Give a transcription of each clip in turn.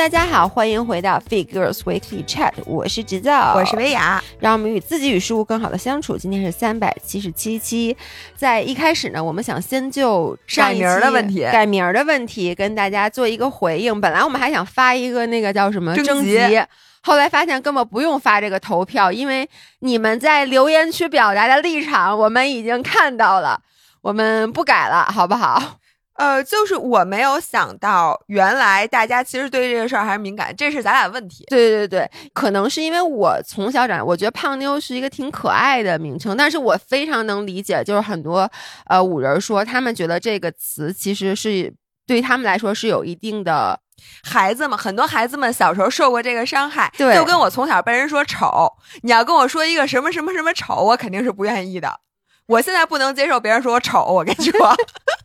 大家好，欢迎回到 Figures Weekly Chat，我是直造，我是薇娅，让我们与自己与事物更好的相处。今天是三百七十七期，在一开始呢，我们想先就改名的问题，改名的问题跟大家做一个回应。本来我们还想发一个那个叫什么征集，后来发现根本不用发这个投票，因为你们在留言区表达的立场我们已经看到了，我们不改了，好不好？呃，就是我没有想到，原来大家其实对这个事儿还是敏感，这是咱俩问题。对对对，可能是因为我从小长，我觉得胖妞是一个挺可爱的名称，但是我非常能理解，就是很多呃五人说，他们觉得这个词其实是对他们来说是有一定的孩子们，很多孩子们小时候受过这个伤害，对，就跟我从小被人说丑，你要跟我说一个什么什么什么丑，我肯定是不愿意的。我现在不能接受别人说我丑，我跟你说。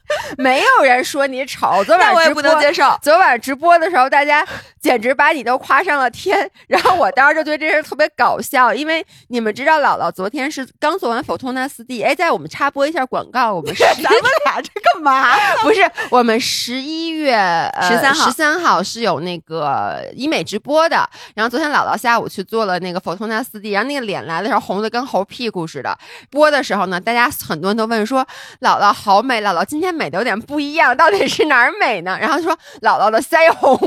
没有人说你丑，昨晚我也不能接受。昨晚直播的时候，大家简直把你都夸上了天。然后我当时就觉得这事特别搞笑，因为你们知道，姥姥昨天是刚做完否托纳斯 D。哎，在我们插播一下广告，我们 咱们俩这干嘛？不是，我们十一月十三号十三号是有那个医美直播的。然后昨天姥姥下午去做了那个否托纳斯 D，然后那个脸来的时候红的跟猴屁股似的。播的时候呢，大家很多人都问说：“姥姥好美，姥姥今天美的有点不一样，到底是哪儿美呢？”然后说：“姥姥的腮红。”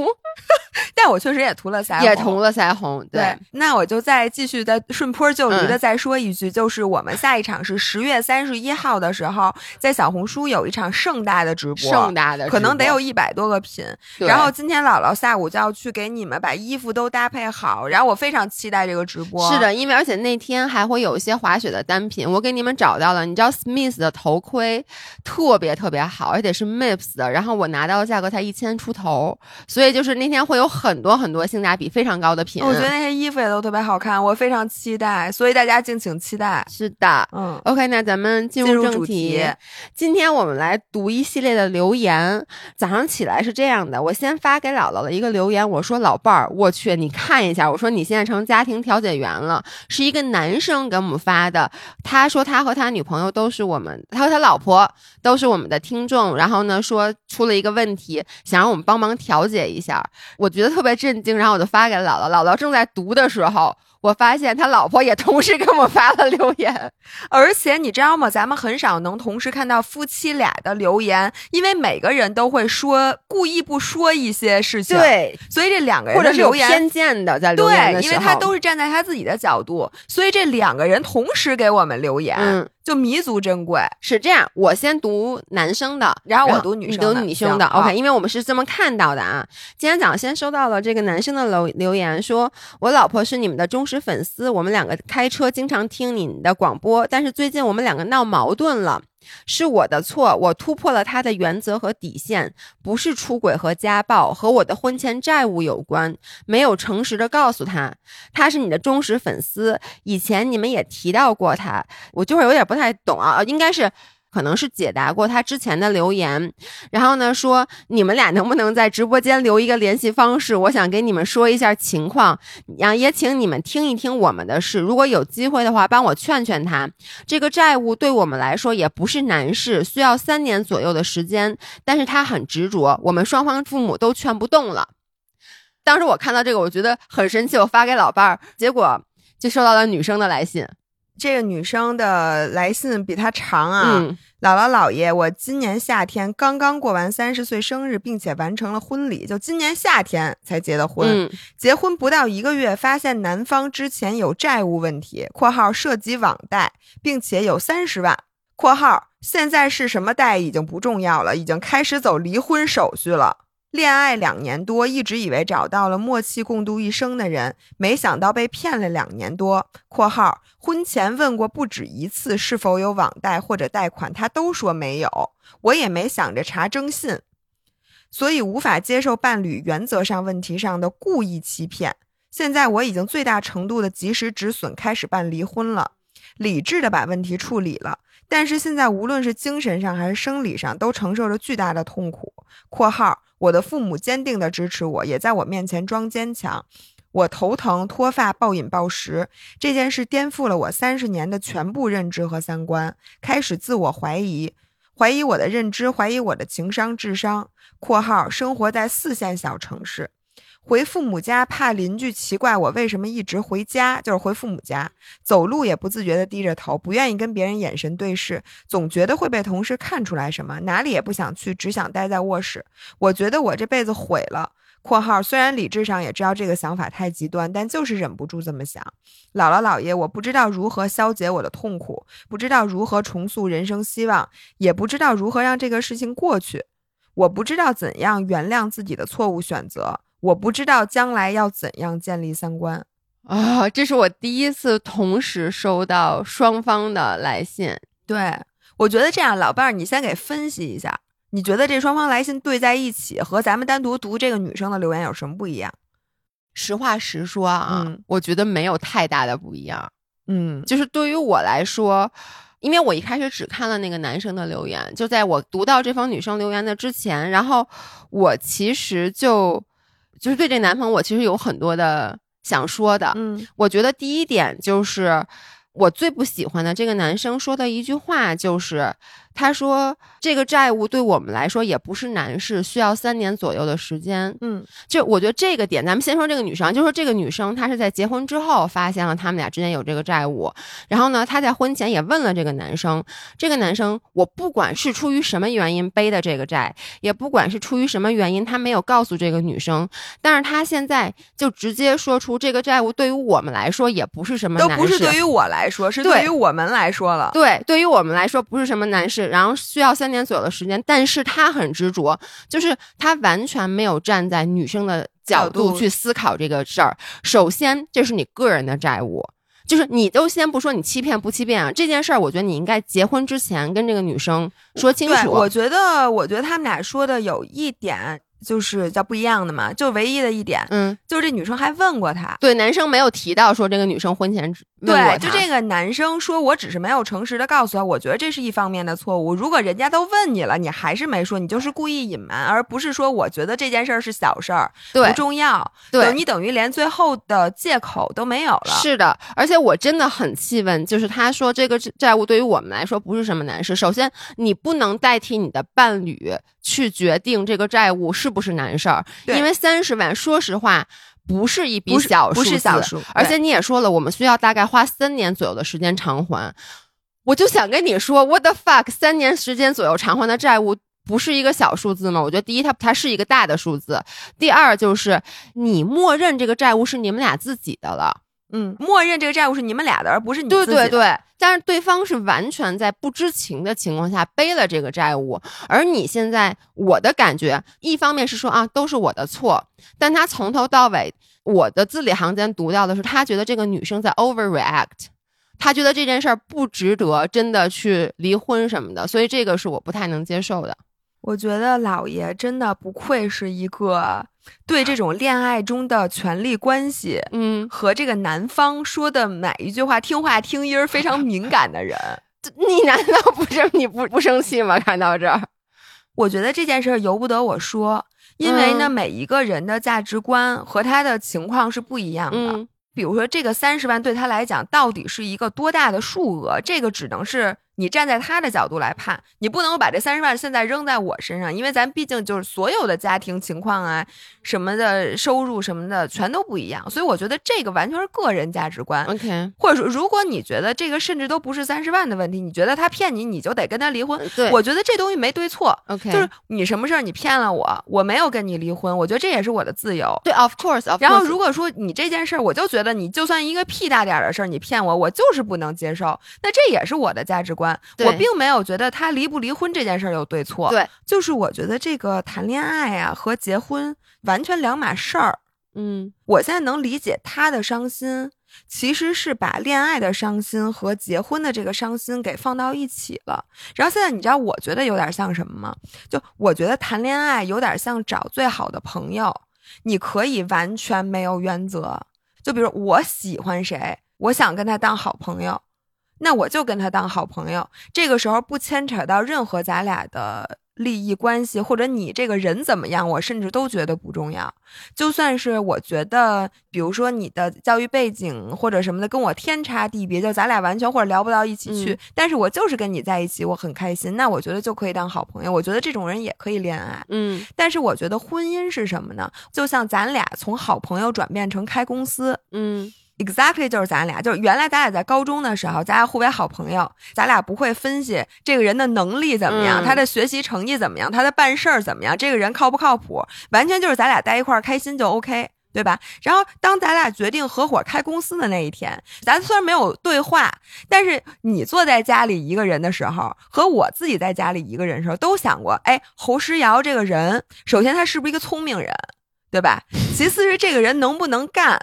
但我确实也涂了腮红，也涂了腮红。对，那我就再继续再顺坡就驴的再说一句，就是我们下一场是十月三十一号的时候，在小红书有一场盛大的直播，盛大的可能得有一百多个品。然后今天姥姥下午就要去给你们把衣服都搭配好，然后我非常期待这个直播。是的，因为而且那天还会有一些滑雪的单品，我给你们找到了。你知道 Smith 的头盔特别特别好，而且是 Mips 的，然后我拿到的价格才一千出头，所以就是那天会有很多很多性价比非常高的品。我觉得那些衣服也都特别好看，我非常期待，所以大家敬请期待。是的，嗯，OK，那咱们进入正题。今天我们来读一系列的留言。早上起来是这样的，我先发给姥姥的一个留言，我说老伴儿，我去，你看一下，我说你现在成家庭调解员了，是一个男生给我们发的。他说他和他女朋友都是我们，他和他老婆都是我们的听众。然后呢，说出了一个问题，想让我们帮忙调解一下。我觉得特别震惊，然后我就发给姥姥。姥姥正在读的时候。我发现他老婆也同时给我们发了留言，而且你知道吗？咱们很少能同时看到夫妻俩的留言，因为每个人都会说故意不说一些事情，对，所以这两个人或者是有偏见的在留言的时候，因为他都是站在他自己的角度，所以这两个人同时给我们留言，嗯。就弥足珍贵，是这样。我先读男生的，然后我读女生的，女生的。OK，因为我们是这么看到的啊。今天早上先收到了这个男生的留留言，说我老婆是你们的忠实粉丝，我们两个开车经常听你的广播，但是最近我们两个闹矛盾了。是我的错，我突破了他的原则和底线，不是出轨和家暴，和我的婚前债务有关，没有诚实的告诉他，他是你的忠实粉丝，以前你们也提到过他，我就是有点不太懂啊，应该是。可能是解答过他之前的留言，然后呢说你们俩能不能在直播间留一个联系方式？我想给你们说一下情况，啊，也请你们听一听我们的事。如果有机会的话，帮我劝劝他。这个债务对我们来说也不是难事，需要三年左右的时间，但是他很执着，我们双方父母都劝不动了。当时我看到这个，我觉得很生气，我发给老伴儿，结果就收到了女生的来信。这个女生的来信比她长啊！姥姥姥爷，我今年夏天刚刚过完三十岁生日，并且完成了婚礼，就今年夏天才结的婚。结婚不到一个月，发现男方之前有债务问题（括号涉及网贷，并且有三十万）（括号现在是什么贷已经不重要了，已经开始走离婚手续了）。恋爱两年多，一直以为找到了默契共度一生的人，没想到被骗了两年多。（括号婚前问过不止一次是否有网贷或者贷款，他都说没有，我也没想着查征信，所以无法接受伴侣原则上问题上的故意欺骗。现在我已经最大程度的及时止损，开始办离婚了，理智的把问题处理了。但是现在无论是精神上还是生理上，都承受着巨大的痛苦。（括号）我的父母坚定的支持我，也在我面前装坚强。我头疼、脱发、暴饮暴食，这件事颠覆了我三十年的全部认知和三观，开始自我怀疑，怀疑我的认知，怀疑我的情商、智商。（括号生活在四线小城市，回父母家怕邻居奇怪我为什么一直回家，就是回父母家，走路也不自觉的低着头，不愿意跟别人眼神对视，总觉得会被同事看出来什么，哪里也不想去，只想待在卧室。我觉得我这辈子毁了。括号虽然理智上也知道这个想法太极端，但就是忍不住这么想。姥姥姥爷，我不知道如何消解我的痛苦，不知道如何重塑人生希望，也不知道如何让这个事情过去。我不知道怎样原谅自己的错误选择，我不知道将来要怎样建立三观。啊，这是我第一次同时收到双方的来信。对我觉得这样，老伴儿，你先给分析一下。你觉得这双方来信对在一起，和咱们单独读这个女生的留言有什么不一样？实话实说啊，我觉得没有太大的不一样。嗯，就是对于我来说，因为我一开始只看了那个男生的留言，就在我读到这封女生留言的之前，然后我其实就就是对这男朋友，我其实有很多的想说的。嗯，我觉得第一点就是我最不喜欢的这个男生说的一句话就是。他说：“这个债务对我们来说也不是难事，需要三年左右的时间。嗯，就我觉得这个点，咱们先说这个女生，就说这个女生她是在结婚之后发现了他们俩之间有这个债务，然后呢，她在婚前也问了这个男生，这个男生我不管是出于什么原因背的这个债，也不管是出于什么原因，他没有告诉这个女生，但是他现在就直接说出这个债务对于我们来说也不是什么难事，都不是对于我来说，是对于我们来说了。对，对于我们来说不是什么难事。”然后需要三年左右的时间，但是他很执着，就是他完全没有站在女生的角度去思考这个事儿。首先，这是你个人的债务，就是你都先不说你欺骗不欺骗啊，这件事儿，我觉得你应该结婚之前跟这个女生说清楚。我觉得，我觉得他们俩说的有一点。就是叫不一样的嘛，就唯一的一点，嗯，就是这女生还问过他，对，男生没有提到说这个女生婚前对，就这个男生说，我只是没有诚实的告诉他，我觉得这是一方面的错误。如果人家都问你了，你还是没说，你就是故意隐瞒，而不是说我觉得这件事儿是小事儿，不重要，对，你等于连最后的借口都没有了。是的，而且我真的很气愤，就是他说这个债务对于我们来说不是什么难事。首先，你不能代替你的伴侣。去决定这个债务是不是难事儿，因为三十万，说实话不是一笔小数，不是小数。而且你也说了，我们需要大概花三年左右的时间偿还。我就想跟你说，what the fuck，三年时间左右偿还的债务不是一个小数字吗？我觉得第一，它它是一个大的数字；第二，就是你默认这个债务是你们俩自己的了。嗯，默认这个债务是你们俩的，而不是你对对对。但是对方是完全在不知情的情况下背了这个债务，而你现在，我的感觉，一方面是说啊，都是我的错，但他从头到尾，我的字里行间读到的是，他觉得这个女生在 overreact，他觉得这件事儿不值得真的去离婚什么的，所以这个是我不太能接受的。我觉得老爷真的不愧是一个对这种恋爱中的权力关系，嗯，和这个男方说的每一句话听话听音儿非常敏感的人。你难道不是你不不生气吗？看到这儿，我觉得这件事儿由不得我说，因为呢，每一个人的价值观和他的情况是不一样的。比如说，这个三十万对他来讲到底是一个多大的数额？这个只能是。你站在他的角度来判，你不能把这三十万现在扔在我身上，因为咱毕竟就是所有的家庭情况啊，什么的收入什么的全都不一样，所以我觉得这个完全是个人价值观。OK，或者说，如果你觉得这个甚至都不是三十万的问题，你觉得他骗你，你就得跟他离婚。对，我觉得这东西没对错。OK，就是你什么事儿你骗了我，我没有跟你离婚，我觉得这也是我的自由。对，Of course。然后如果说你这件事儿，我就觉得你就算一个屁大点儿的事儿，你骗我，我就是不能接受。那这也是我的价值观，我并没。没有觉得他离不离婚这件事儿有对错，对，就是我觉得这个谈恋爱啊和结婚完全两码事儿。嗯，我现在能理解他的伤心，其实是把恋爱的伤心和结婚的这个伤心给放到一起了。然后现在你知道我觉得有点像什么吗？就我觉得谈恋爱有点像找最好的朋友，你可以完全没有原则。就比如我喜欢谁，我想跟他当好朋友。那我就跟他当好朋友。这个时候不牵扯到任何咱俩的。利益关系或者你这个人怎么样，我甚至都觉得不重要。就算是我觉得，比如说你的教育背景或者什么的跟我天差地别，就咱俩完全或者聊不到一起去，但是我就是跟你在一起，我很开心，那我觉得就可以当好朋友。我觉得这种人也可以恋爱。嗯，但是我觉得婚姻是什么呢？就像咱俩从好朋友转变成开公司。嗯。Exactly，就是咱俩，就是原来咱俩在高中的时候，咱俩互为好朋友，咱俩不会分析这个人的能力怎么样，他的学习成绩怎么样，他的办事儿怎么样，这个人靠不靠谱，完全就是咱俩在一块儿开心就 OK，对吧？然后当咱俩决定合伙开公司的那一天，咱虽然没有对话，但是你坐在家里一个人的时候，和我自己在家里一个人的时候，都想过，哎，侯诗瑶这个人，首先他是不是一个聪明人，对吧？其次是这个人能不能干。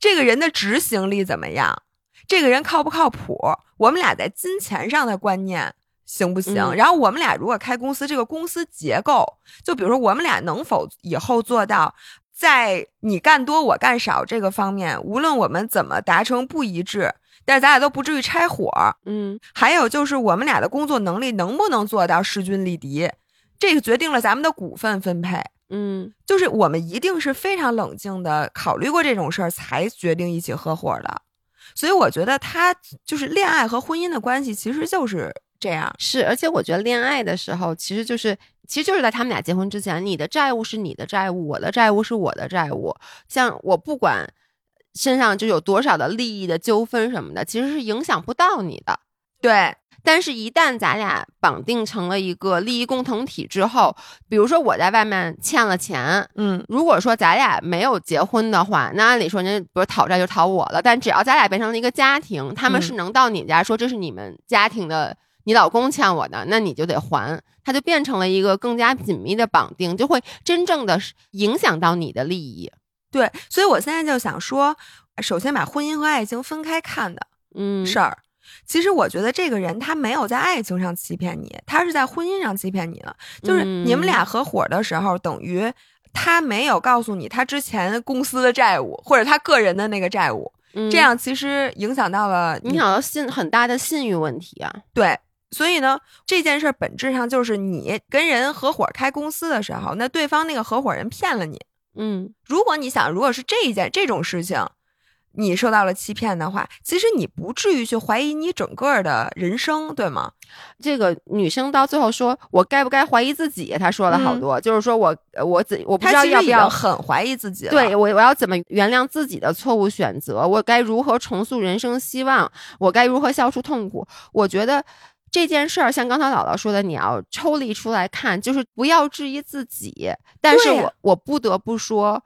这个人的执行力怎么样？这个人靠不靠谱？我们俩在金钱上的观念行不行？然后我们俩如果开公司，这个公司结构，就比如说我们俩能否以后做到，在你干多我干少这个方面，无论我们怎么达成不一致，但是咱俩都不至于拆伙。嗯，还有就是我们俩的工作能力能不能做到势均力敌，这个决定了咱们的股份分配。嗯，就是我们一定是非常冷静的考虑过这种事儿，才决定一起合伙的。所以我觉得他就是恋爱和婚姻的关系，其实就是这样。是，而且我觉得恋爱的时候，其实就是其实就是在他们俩结婚之前，你的债务是你的债务，我的债务是我的债务。像我不管身上就有多少的利益的纠纷什么的，其实是影响不到你的。对。但是，一旦咱俩绑定成了一个利益共同体之后，比如说我在外面欠了钱，嗯，如果说咱俩没有结婚的话，那按理说人家不是讨债就讨我了。但只要咱俩变成了一个家庭，他们是能到你家说这是你们家庭的，你老公欠我的，那你就得还，它就变成了一个更加紧密的绑定，就会真正的影响到你的利益。对，所以我现在就想说，首先把婚姻和爱情分开看的，嗯，事儿。其实我觉得这个人他没有在爱情上欺骗你，他是在婚姻上欺骗你了。就是你们俩合伙的时候，等于他没有告诉你他之前公司的债务或者他个人的那个债务，这样其实影响到了影响到信很大的信誉问题啊。对，所以呢，这件事本质上就是你跟人合伙开公司的时候，那对方那个合伙人骗了你。嗯，如果你想，如果是这一件这种事情。你受到了欺骗的话，其实你不至于去怀疑你整个的人生，对吗？这个女生到最后说：“我该不该怀疑自己？”她说了好多，就是说我我怎我不知道要不要很怀疑自己。对我，我要怎么原谅自己的错误选择？我该如何重塑人生希望？我该如何消除痛苦？我觉得这件事儿，像刚才姥姥说的，你要抽离出来看，就是不要质疑自己。但是我我不得不说。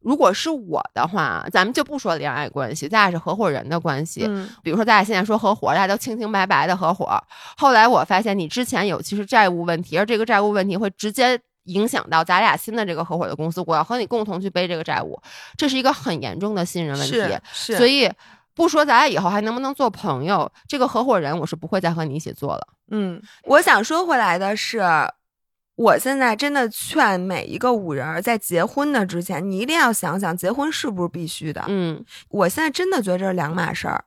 如果是我的话，咱们就不说恋爱关系，咱俩是合伙人的关系。嗯，比如说咱俩现在说合伙，大家都清清白白的合伙。后来我发现你之前有其实债务问题，而这个债务问题会直接影响到咱俩新的这个合伙的公司。我要和你共同去背这个债务，这是一个很严重的信任问题。是，所以不说咱俩以后还能不能做朋友，这个合伙人我是不会再和你一起做了。嗯，我想说回来的是。我现在真的劝每一个五人在结婚的之前，你一定要想想结婚是不是必须的。嗯，我现在真的觉得这是两码事儿。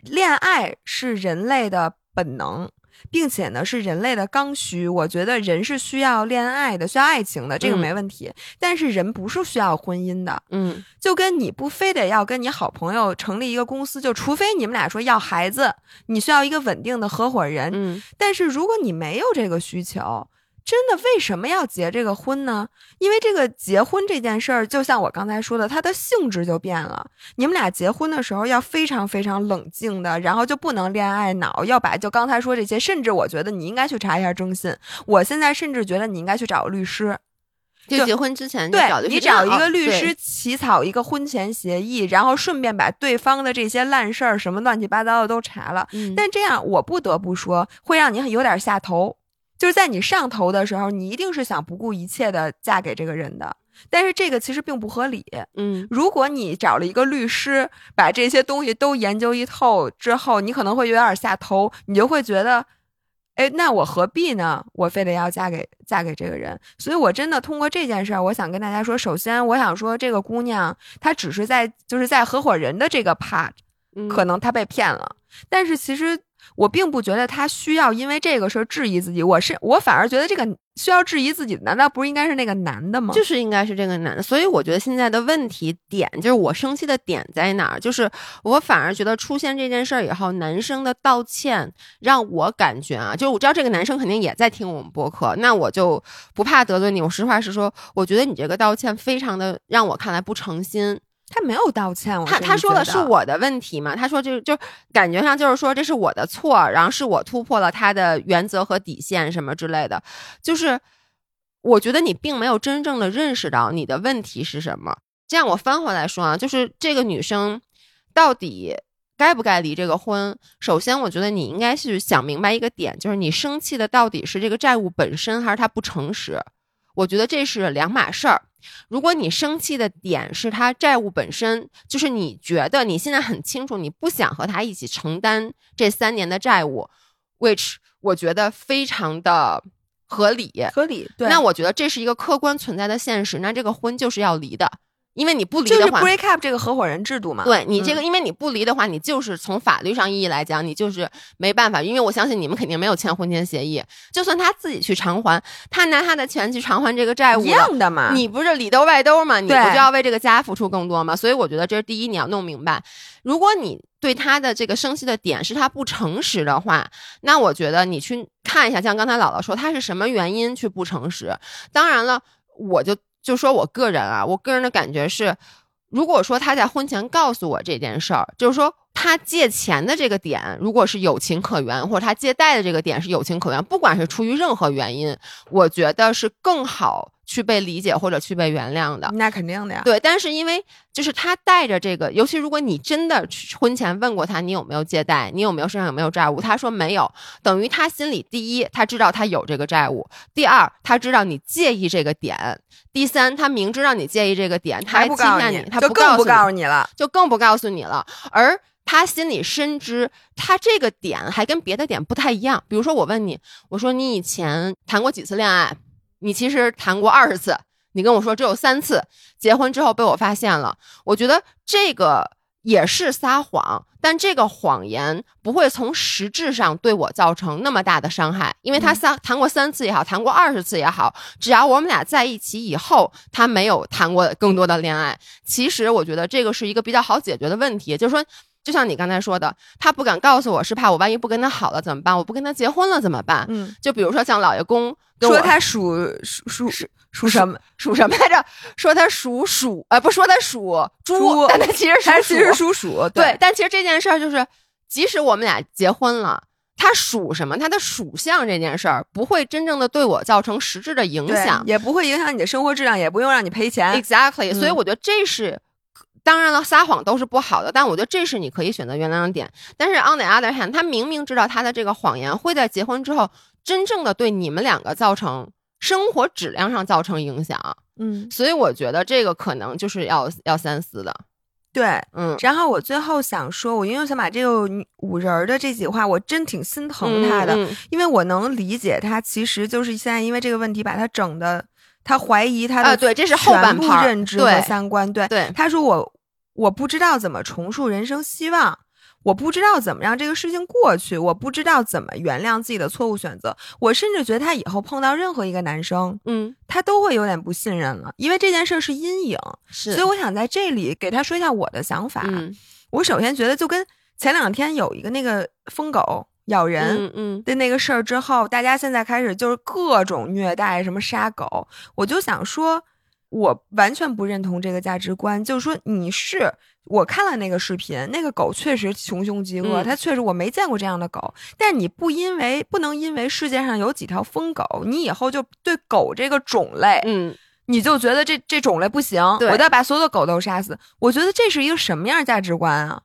恋爱是人类的本能，并且呢是人类的刚需。我觉得人是需要恋爱的，需要爱情的，这个没问题。但是人不是需要婚姻的。嗯，就跟你不非得要跟你好朋友成立一个公司，就除非你们俩说要孩子，你需要一个稳定的合伙人。嗯，但是如果你没有这个需求。真的为什么要结这个婚呢？因为这个结婚这件事儿，就像我刚才说的，它的性质就变了。你们俩结婚的时候要非常非常冷静的，然后就不能恋爱脑，要把就刚才说这些，甚至我觉得你应该去查一下征信。我现在甚至觉得你应该去找个律师，就结婚之前对你找一个律师起草一个婚前协议，然后顺便把对方的这些烂事儿什么乱七八糟的都查了。但这样我不得不说，会让你有点下头。就是在你上头的时候，你一定是想不顾一切的嫁给这个人的，但是这个其实并不合理。嗯，如果你找了一个律师，把这些东西都研究一透之后，你可能会有点下头，你就会觉得，哎，那我何必呢？我非得要嫁给嫁给这个人？所以，我真的通过这件事儿，我想跟大家说，首先，我想说，这个姑娘她只是在就是在合伙人的这个 part，可能她被骗了，但是其实。我并不觉得他需要因为这个事儿质疑自己，我是我反而觉得这个需要质疑自己，难道不是应该是那个男的吗？就是应该是这个男的，所以我觉得现在的问题点就是我生气的点在哪儿？就是我反而觉得出现这件事儿以后，男生的道歉让我感觉啊，就是我知道这个男生肯定也在听我们播客，那我就不怕得罪你，我实话实说，我觉得你这个道歉非常的让我看来不诚心。他没有道歉，他他说的是我的问题嘛？他说就就感觉上就是说这是我的错，然后是我突破了他的原则和底线什么之类的。就是我觉得你并没有真正的认识到你的问题是什么。这样我翻回来说啊，就是这个女生到底该不该离这个婚？首先，我觉得你应该是想明白一个点，就是你生气的到底是这个债务本身，还是他不诚实？我觉得这是两码事儿。如果你生气的点是他债务本身，就是你觉得你现在很清楚，你不想和他一起承担这三年的债务，which 我觉得非常的合理，合理。对，那我觉得这是一个客观存在的现实，那这个婚就是要离的。因为你不离的话，break up 这个合伙人制度嘛，对你这个，因为你不离的话，你就是从法律上意义来讲，你就是没办法。因为我相信你们肯定没有签婚前协议，就算他自己去偿还，他拿他的钱去偿还这个债务，一样的嘛。你不是里兜外兜嘛？你不就要为这个家付出更多吗？所以我觉得这是第一，你要弄明白。如果你对他的这个生气的点是他不诚实的话，那我觉得你去看一下，像刚才姥姥说，他是什么原因去不诚实？当然了，我就就说我个人啊，我个人的感觉是。如果说他在婚前告诉我这件事儿，就是说他借钱的这个点，如果是有情可原，或者他借贷的这个点是有情可原，不管是出于任何原因，我觉得是更好。去被理解或者去被原谅的，那肯定的呀。对，但是因为就是他带着这个，尤其如果你真的婚前问过他，你有没有借贷，你有没有身上有没有债务，他说没有，等于他心里第一他知道他有这个债务，第二他知道你介意这个点，第三他明知道你介意这个点，他还欺骗你，他就更不告诉你了，就更不告诉你了。而他心里深知他这个点还跟别的点不太一样。比如说我问你，我说你以前谈过几次恋爱？你其实谈过二十次，你跟我说只有三次，结婚之后被我发现了。我觉得这个也是撒谎，但这个谎言不会从实质上对我造成那么大的伤害，因为他三谈过三次也好，谈过二十次也好，只要我们俩在一起以后，他没有谈过更多的恋爱，其实我觉得这个是一个比较好解决的问题，就是说。就像你刚才说的，他不敢告诉我是怕我万一不跟他好了怎么办？我不跟他结婚了怎么办？嗯，就比如说像老爷公说他属属属属什么属什么来着？说他属鼠，呃，不说他属猪，但他其实 他其实属鼠，对。但其实这件事儿就是，即使我们俩结婚了，他属什么？他的属相这件事儿不会真正的对我造成实质的影响，也不会影响你的生活质量，也不用让你赔钱。Exactly，所以我觉得这是。当然了，撒谎都是不好的，但我觉得这是你可以选择原谅的点。但是 on the other hand，他明明知道他的这个谎言会在结婚之后真正的对你们两个造成生活质量上造成影响，嗯，所以我觉得这个可能就是要要三思的。对，嗯。然后我最后想说，我因为想把这个五人的这几话，我真挺心疼他的，因为我能理解他其实就是现在因为这个问题把他整的。他怀疑他的对，这是后半部认知和三观。对，对，他说我我不知道怎么重塑人生希望，我不知道怎么让这个事情过去，我不知道怎么原谅自己的错误选择。我甚至觉得他以后碰到任何一个男生，嗯，他都会有点不信任了，因为这件事是阴影。是，所以我想在这里给他说一下我的想法。我首先觉得，就跟前两天有一个那个疯狗。咬人嗯嗯的那个事儿之后，大家现在开始就是各种虐待，什么杀狗。我就想说，我完全不认同这个价值观。就是说，你是我看了那个视频，那个狗确实穷凶极恶，它确实我没见过这样的狗。但你不因为不能因为世界上有几条疯狗，你以后就对狗这个种类，嗯，你就觉得这这种类不行，我要把所有的狗都杀死。我觉得这是一个什么样价值观啊？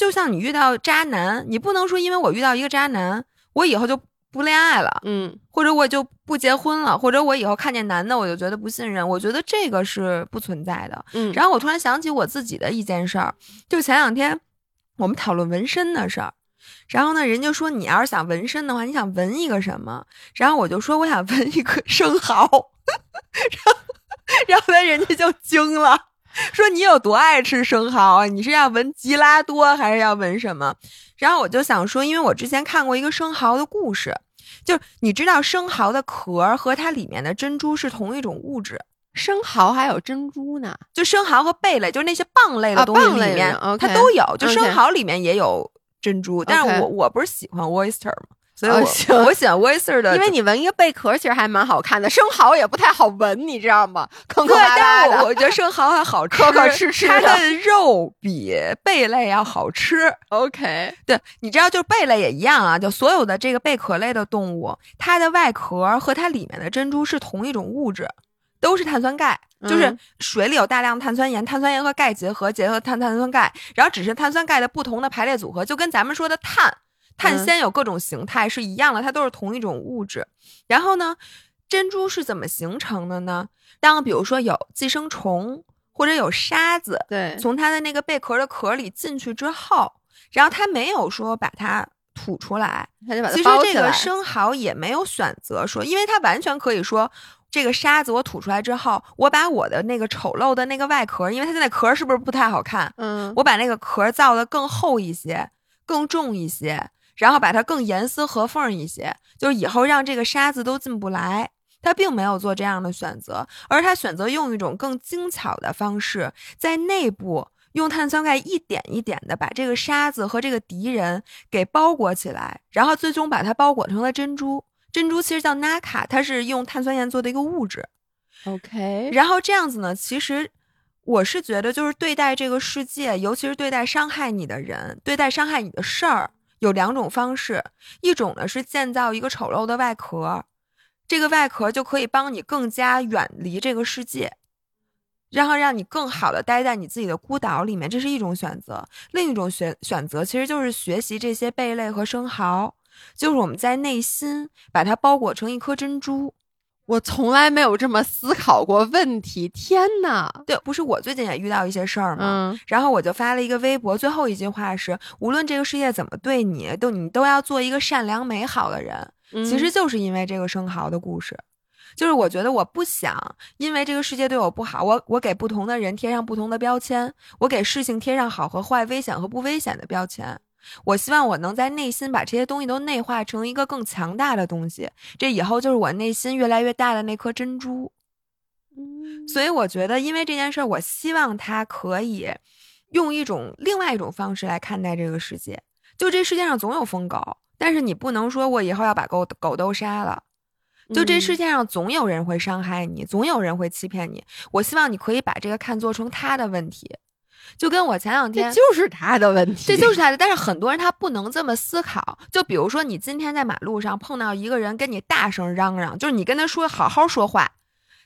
就像你遇到渣男，你不能说因为我遇到一个渣男，我以后就不恋爱了，嗯，或者我就不结婚了，或者我以后看见男的我就觉得不信任，我觉得这个是不存在的，嗯。然后我突然想起我自己的一件事儿，就前两天我们讨论纹身的事儿，然后呢，人家说你要是想纹身的话，你想纹一个什么？然后我就说我想纹一个生蚝，然后然后呢，人家就惊了。说你有多爱吃生蚝啊？你是要闻吉拉多还是要闻什么？然后我就想说，因为我之前看过一个生蚝的故事，就是你知道生蚝的壳和它里面的珍珠是同一种物质。生蚝还有珍珠呢？就生蚝和贝类，就是那些蚌类的东西里面，它都有。就生蚝里面也有珍珠，但是我我不是喜欢 oyster 吗？所以我 我喜欢 oyster 的，因为你闻一个贝壳其实还蛮好看的，生蚝也不太好闻，你知道吗？坑坑洼洼的。我觉得生蚝还好 吃，可可吃吃它的肉比贝类要好吃。OK，对，你知道，就贝类也一样啊，就所有的这个贝壳类的动物，它的外壳和它里面的珍珠是同一种物质，都是碳酸钙，就是水里有大量碳酸盐，碳酸盐和钙结合，结合碳碳酸钙，然后只是碳酸钙的不同的排列组合，就跟咱们说的碳。碳纤有各种形态是一样的，它都是同一种物质。然后呢，珍珠是怎么形成的呢？当比如说有寄生虫或者有沙子，对，从它的那个贝壳的壳里进去之后，然后它没有说把它吐出来，它就把它其实这个生蚝也没有选择说，因为它完全可以说，这个沙子我吐出来之后，我把我的那个丑陋的那个外壳，因为它现在壳是不是不太好看？嗯，我把那个壳造的更厚一些，更重一些。然后把它更严丝合缝一些，就是以后让这个沙子都进不来。他并没有做这样的选择，而他选择用一种更精巧的方式，在内部用碳酸钙一点一点的把这个沙子和这个敌人给包裹起来，然后最终把它包裹成了珍珠。珍珠其实叫 NACA，它是用碳酸盐做的一个物质。OK，然后这样子呢，其实我是觉得，就是对待这个世界，尤其是对待伤害你的人，对待伤害你的事儿。有两种方式，一种呢是建造一个丑陋的外壳，这个外壳就可以帮你更加远离这个世界，然后让你更好的待在你自己的孤岛里面，这是一种选择。另一种选选择其实就是学习这些贝类和生蚝，就是我们在内心把它包裹成一颗珍珠。我从来没有这么思考过问题，天呐，对，不是我最近也遇到一些事儿吗？然后我就发了一个微博，最后一句话是：无论这个世界怎么对你，都你都要做一个善良美好的人。其实就是因为这个生蚝的故事，就是我觉得我不想因为这个世界对我不好，我我给不同的人贴上不同的标签，我给事情贴上好和坏、危险和不危险的标签。我希望我能在内心把这些东西都内化成一个更强大的东西，这以后就是我内心越来越大的那颗珍珠。所以我觉得，因为这件事儿，我希望他可以用一种另外一种方式来看待这个世界。就这世界上总有疯狗，但是你不能说我以后要把狗狗都杀了。就这世界上总有人会伤害你，总有人会欺骗你。我希望你可以把这个看作成他的问题。就跟我前两天，这就是他的问题，这就是他的。但是很多人他不能这么思考。就比如说，你今天在马路上碰到一个人跟你大声嚷嚷，就是你跟他说好好说话，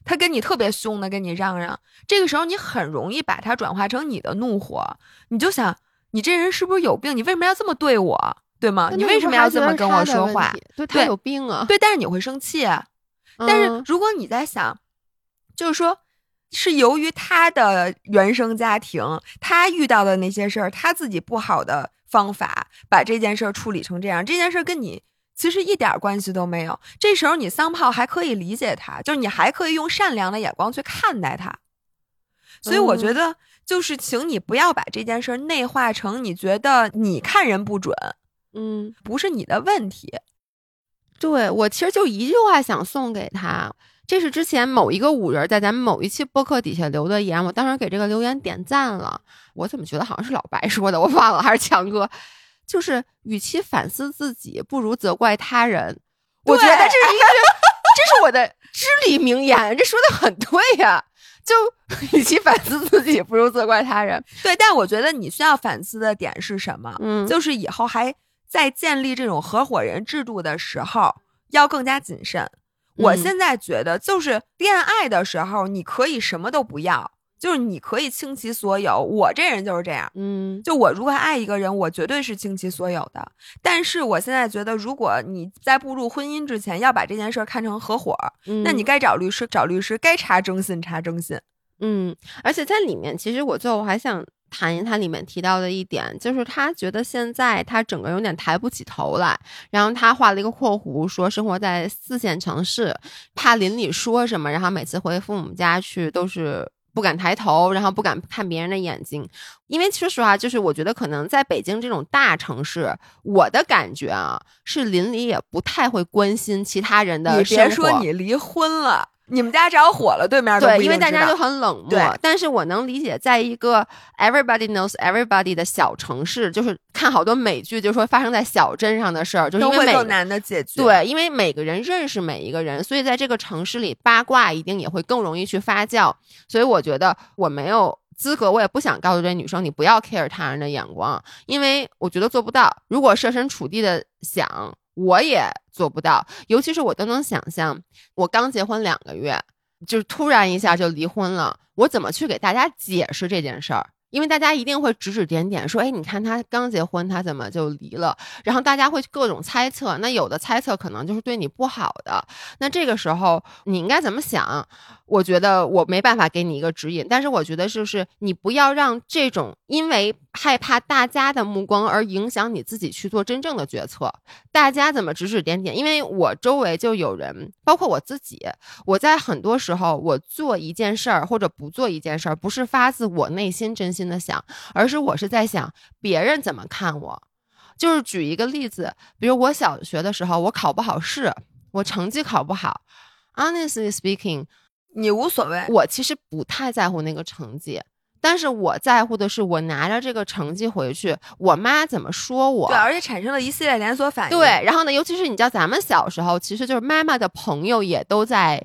他跟你特别凶的跟你嚷嚷，这个时候你很容易把它转化成你的怒火。你就想，你这人是不是有病？你为什么要这么对我？对吗？你为什么要这么跟我说话？对他有病啊！对，但是你会生气。但是如果你在想，就是说。是由于他的原生家庭，他遇到的那些事儿，他自己不好的方法，把这件事儿处理成这样。这件事儿跟你其实一点关系都没有。这时候你桑炮还可以理解他，就是你还可以用善良的眼光去看待他。所以我觉得，就是请你不要把这件事儿内化成你觉得你看人不准，嗯，不是你的问题。对我其实就一句话想送给他。这是之前某一个五人在咱们某一期播客底下留的言，我当时给这个留言点赞了。我怎么觉得好像是老白 说的，我忘了还是强哥？就是与其反思自己，不如责怪他人。我觉得这是一个，这是我的至理名言，这说的很对呀。就 与其反思自己，不如责怪他人。对，但我觉得你需要反思的点是什么？嗯，就是以后还在建立这种合伙人制度的时候，要更加谨慎。我现在觉得，就是恋爱的时候，你可以什么都不要，就是你可以倾其所有。我这人就是这样，嗯，就我如果爱一个人，我绝对是倾其所有的。但是我现在觉得，如果你在步入婚姻之前要把这件事看成合伙，那你该找律师找律师，该查征信查征信。嗯，而且在里面，其实我最后还想。谈一谈里面提到的一点，就是他觉得现在他整个有点抬不起头来，然后他画了一个括弧，说生活在四线城市，怕邻里说什么，然后每次回父母家去都是不敢抬头，然后不敢看别人的眼睛。因为说实话，就是我觉得可能在北京这种大城市，我的感觉啊，是邻里也不太会关心其他人的生活。你别说你离婚了。你们家着火了，对面对，因为大家都很冷漠。但是我能理解，在一个 everybody knows everybody 的小城市，就是看好多美剧，就说发生在小镇上的事儿，就是因为更难的解决。对，因为每个人认识每一个人，所以在这个城市里，八卦一定也会更容易去发酵。所以我觉得我没有资格，我也不想告诉这女生，你不要 care 他人的眼光，因为我觉得做不到。如果设身处地的想。我也做不到，尤其是我都能想象，我刚结婚两个月，就是突然一下就离婚了，我怎么去给大家解释这件事儿？因为大家一定会指指点点，说，哎，你看他刚结婚，他怎么就离了？然后大家会各种猜测，那有的猜测可能就是对你不好的。那这个时候你应该怎么想？我觉得我没办法给你一个指引，但是我觉得就是你不要让这种因为害怕大家的目光而影响你自己去做真正的决策。大家怎么指指点点？因为我周围就有人，包括我自己，我在很多时候我做一件事儿或者不做一件事儿，不是发自我内心真心的想，而是我是在想别人怎么看我。就是举一个例子，比如我小学的时候，我考不好试，我成绩考不好，honestly speaking。你无所谓，我其实不太在乎那个成绩，但是我在乎的是我拿着这个成绩回去，我妈怎么说我？对，而且产生了一系列连锁反应。对，然后呢，尤其是你知道，咱们小时候其实就是妈妈的朋友也都在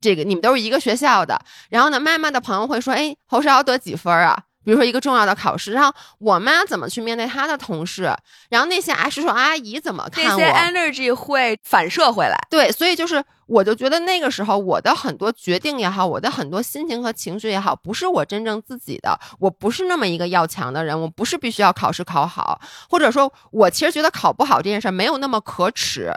这个，你们都是一个学校的，然后呢，妈妈的朋友会说，哎，侯少得几分啊？比如说一个重要的考试，然后我妈怎么去面对她的同事，然后那些叔叔阿姨怎么看我？那些 energy 会反射回来。对，所以就是我就觉得那个时候我的很多决定也好，我的很多心情和情绪也好，不是我真正自己的。我不是那么一个要强的人，我不是必须要考试考好，或者说，我其实觉得考不好这件事没有那么可耻。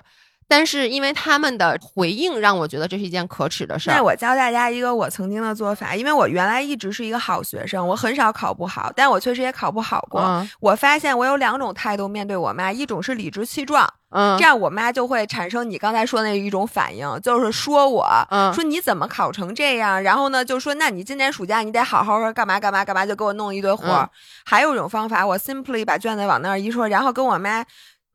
但是因为他们的回应让我觉得这是一件可耻的事儿。那我教大家一个我曾经的做法，因为我原来一直是一个好学生，我很少考不好，但我确实也考不好过。我发现我有两种态度面对我妈，一种是理直气壮，嗯，这样我妈就会产生你刚才说那一种反应，就是说我，说你怎么考成这样？然后呢，就说那你今年暑假你得好好说干嘛干嘛干嘛，就给我弄一堆活儿。还有一种方法，我 simply 把卷子往那儿一说，然后跟我妈。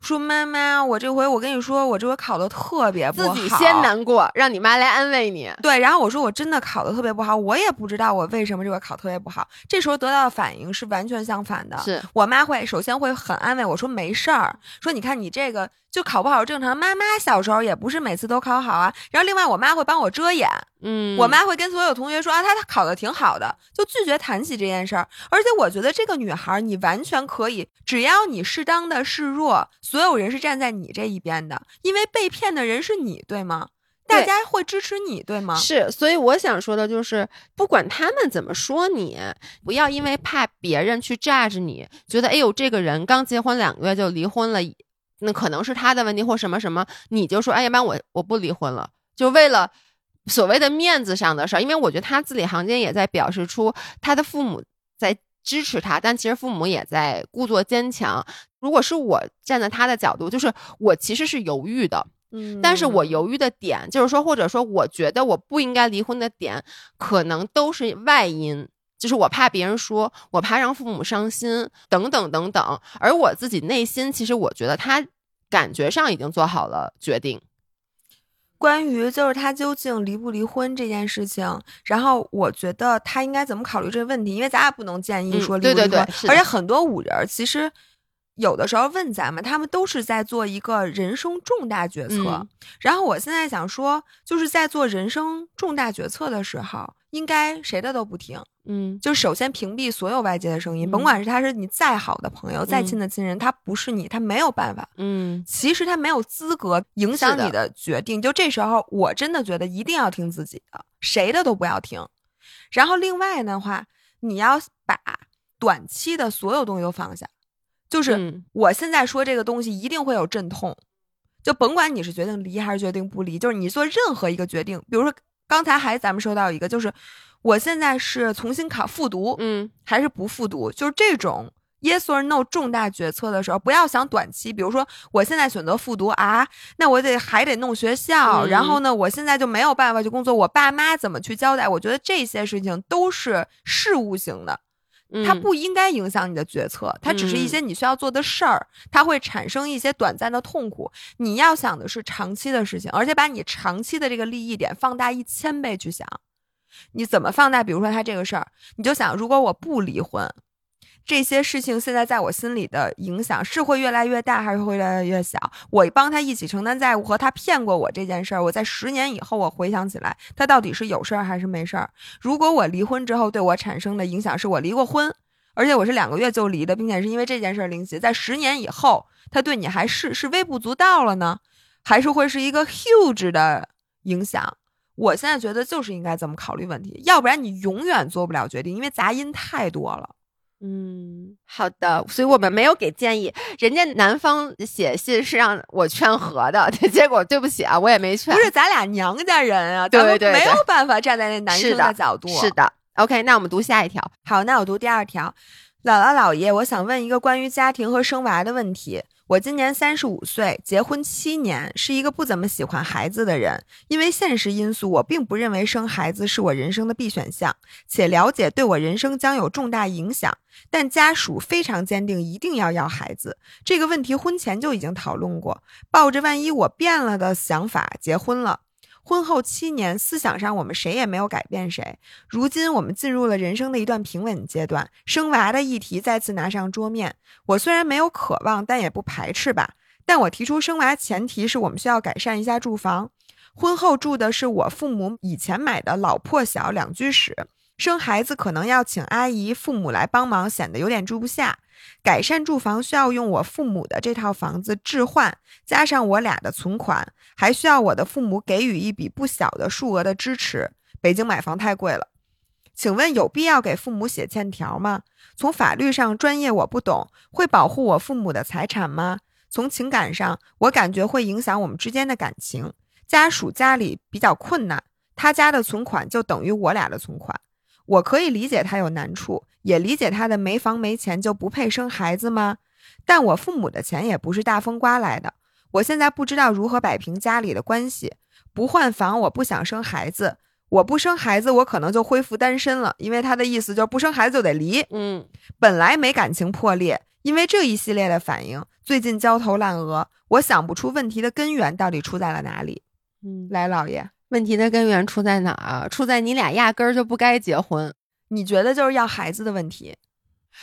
说妈妈，我这回我跟你说，我这回考的特别不好。自己先难过，让你妈来安慰你。对，然后我说我真的考的特别不好，我也不知道我为什么这回考特别不好。这时候得到的反应是完全相反的。是我妈会首先会很安慰我说没事儿，说你看你这个。就考不好正常，妈妈小时候也不是每次都考好啊。然后另外，我妈会帮我遮掩，嗯，我妈会跟所有同学说啊，她她考的挺好的，就拒绝谈起这件事儿。而且我觉得这个女孩，你完全可以，只要你适当的示弱，所有人是站在你这一边的，因为被骗的人是你，对吗？大家会支持你，对吗？是，所以我想说的就是，不管他们怎么说你，不要因为怕别人去 judge 你，觉得哎呦，这个人刚结婚两个月就离婚了。那可能是他的问题或什么什么，你就说，哎，要不然我我不离婚了，就为了所谓的面子上的事儿。因为我觉得他字里行间也在表示出他的父母在支持他，但其实父母也在故作坚强。如果是我站在他的角度，就是我其实是犹豫的，嗯，但是我犹豫的点就是说，或者说我觉得我不应该离婚的点，可能都是外因。就是我怕别人说，我怕让父母伤心，等等等等。而我自己内心，其实我觉得他感觉上已经做好了决定。关于就是他究竟离不离婚这件事情，然后我觉得他应该怎么考虑这个问题？因为咱俩不能建议说离不离婚，而且很多五人其实。有的时候问咱们，他们都是在做一个人生重大决策。然后我现在想说，就是在做人生重大决策的时候，应该谁的都不听。嗯，就首先屏蔽所有外界的声音，甭管是他是你再好的朋友、再亲的亲人，他不是你，他没有办法。嗯，其实他没有资格影响你的决定。就这时候，我真的觉得一定要听自己的，谁的都不要听。然后另外的话，你要把短期的所有东西都放下。就是我现在说这个东西一定会有阵痛，就甭管你是决定离还是决定不离，就是你做任何一个决定，比如说刚才还咱们收到一个，就是我现在是重新考复读，嗯，还是不复读，就是这种 yes or no 重大决策的时候，不要想短期。比如说，我现在选择复读啊，那我得还得弄学校，然后呢，我现在就没有办法去工作，我爸妈怎么去交代？我觉得这些事情都是事务性的，它不应该影响你的决策，它只是一些你需要做的事儿，它会产生一些短暂的痛苦。你要想的是长期的事情，而且把你长期的这个利益点放大一千倍去想。你怎么放大？比如说他这个事儿，你就想，如果我不离婚。这些事情现在在我心里的影响是会越来越大，还是会越来越小？我帮他一起承担债务和他骗过我这件事儿，我在十年以后我回想起来，他到底是有事儿还是没事儿？如果我离婚之后对我产生的影响是我离过婚，而且我是两个月就离的，并且是因为这件事儿灵犀，在十年以后他对你还是是微不足道了呢，还是会是一个 huge 的影响？我现在觉得就是应该这么考虑问题，要不然你永远做不了决定，因为杂音太多了。嗯，好的，所以我们没有给建议。人家男方写信是让我劝和的，结果对不起啊，我也没劝。不是咱俩娘家人啊，对对对，没有办法站在那男生的角度。是的，OK，那我们读下一条。好，那我读第二条。姥姥姥爷，我想问一个关于家庭和生娃的问题。我今年三十五岁，结婚七年，是一个不怎么喜欢孩子的人。因为现实因素，我并不认为生孩子是我人生的必选项，且了解对我人生将有重大影响。但家属非常坚定，一定要要孩子。这个问题婚前就已经讨论过，抱着万一我变了的想法结婚了。婚后七年，思想上我们谁也没有改变谁。如今我们进入了人生的一段平稳阶段，生娃的议题再次拿上桌面。我虽然没有渴望，但也不排斥吧。但我提出生娃前提是我们需要改善一下住房。婚后住的是我父母以前买的老破小两居室，生孩子可能要请阿姨、父母来帮忙，显得有点住不下。改善住房需要用我父母的这套房子置换，加上我俩的存款，还需要我的父母给予一笔不小的数额的支持。北京买房太贵了，请问有必要给父母写欠条吗？从法律上专业我不懂，会保护我父母的财产吗？从情感上，我感觉会影响我们之间的感情。家属家里比较困难，他家的存款就等于我俩的存款。我可以理解他有难处，也理解他的没房没钱就不配生孩子吗？但我父母的钱也不是大风刮来的，我现在不知道如何摆平家里的关系。不换房，我不想生孩子；我不生孩子，我可能就恢复单身了。因为他的意思就是不生孩子就得离。嗯，本来没感情破裂，因为这一系列的反应，最近焦头烂额，我想不出问题的根源到底出在了哪里。嗯，来，老爷。问题的根源出在哪儿？出在你俩压根儿就不该结婚。你觉得就是要孩子的问题？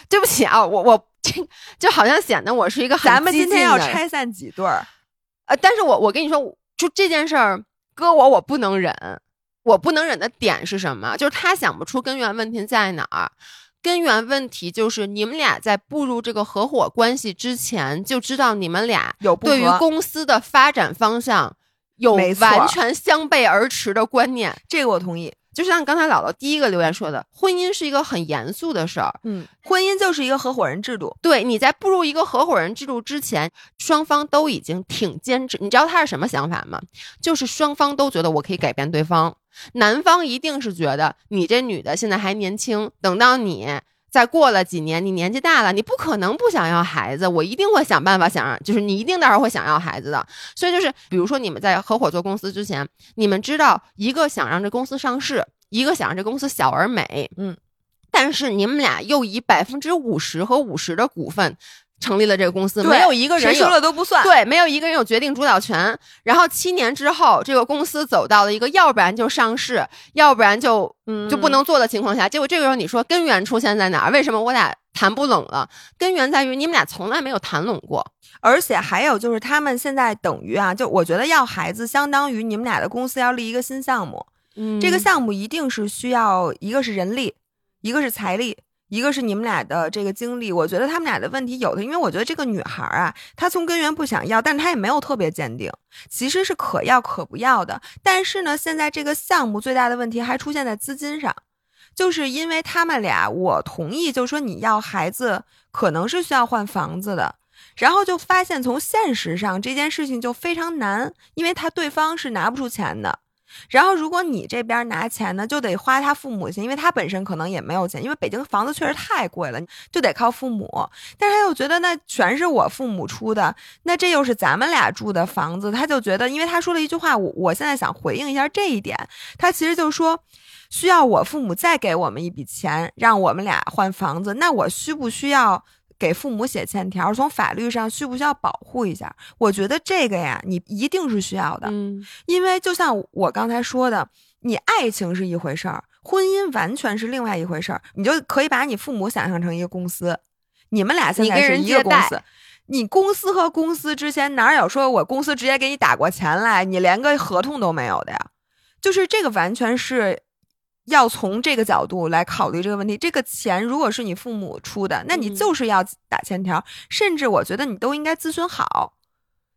对不起啊，我我这就好像显得我是一个咱们今天要拆散几对儿。呃，但是我我跟你说，就这件事儿，搁我我不能忍。我不能忍的点是什么？就是他想不出根源问题在哪儿。根源问题就是你们俩在步入这个合伙关系之前就知道你们俩有对于公司的发展方向。有完全相背而驰的观念，这个我同意。就像刚才姥姥第一个留言说的，婚姻是一个很严肃的事儿。嗯，婚姻就是一个合伙人制度。对，你在步入一个合伙人制度之前，双方都已经挺坚持。你知道他是什么想法吗？就是双方都觉得我可以改变对方。男方一定是觉得你这女的现在还年轻，等到你。再过了几年，你年纪大了，你不可能不想要孩子。我一定会想办法想让，就是你一定到时候会想要孩子的。所以就是，比如说你们在合伙做公司之前，你们知道一个想让这公司上市，一个想让这公司小而美，嗯，但是你们俩又以百分之五十和五十的股份。成立了这个公司，没有一个人说了都不算。对，没有一个人有决定主导权。然后七年之后，这个公司走到了一个要不然就上市，要不然就就不能做的情况下。结果这个时候你说根源出现在哪儿？为什么我俩谈不拢了？根源在于你们俩从来没有谈拢过，而且还有就是他们现在等于啊，就我觉得要孩子相当于你们俩的公司要立一个新项目。嗯，这个项目一定是需要一个是人力，一个是财力。一个是你们俩的这个经历，我觉得他们俩的问题有的，因为我觉得这个女孩啊，她从根源不想要，但她也没有特别坚定，其实是可要可不要的。但是呢，现在这个项目最大的问题还出现在资金上，就是因为他们俩，我同意，就是说你要孩子可能是需要换房子的，然后就发现从现实上这件事情就非常难，因为他对方是拿不出钱的。然后如果你这边拿钱呢，就得花他父母钱，因为他本身可能也没有钱，因为北京房子确实太贵了，就得靠父母。但是他又觉得那全是我父母出的，那这又是咱们俩住的房子，他就觉得，因为他说了一句话，我我现在想回应一下这一点，他其实就说。需要我父母再给我们一笔钱，让我们俩换房子，那我需不需要给父母写欠条？从法律上需不需要保护一下？我觉得这个呀，你一定是需要的，嗯，因为就像我刚才说的，你爱情是一回事儿，婚姻完全是另外一回事儿。你就可以把你父母想象成一个公司，你们俩现在是一个公司，你公司和公司之间哪有说我公司直接给你打过钱来，你连个合同都没有的呀？就是这个完全是。要从这个角度来考虑这个问题。这个钱如果是你父母出的，那你就是要打欠条，甚至我觉得你都应该咨询好，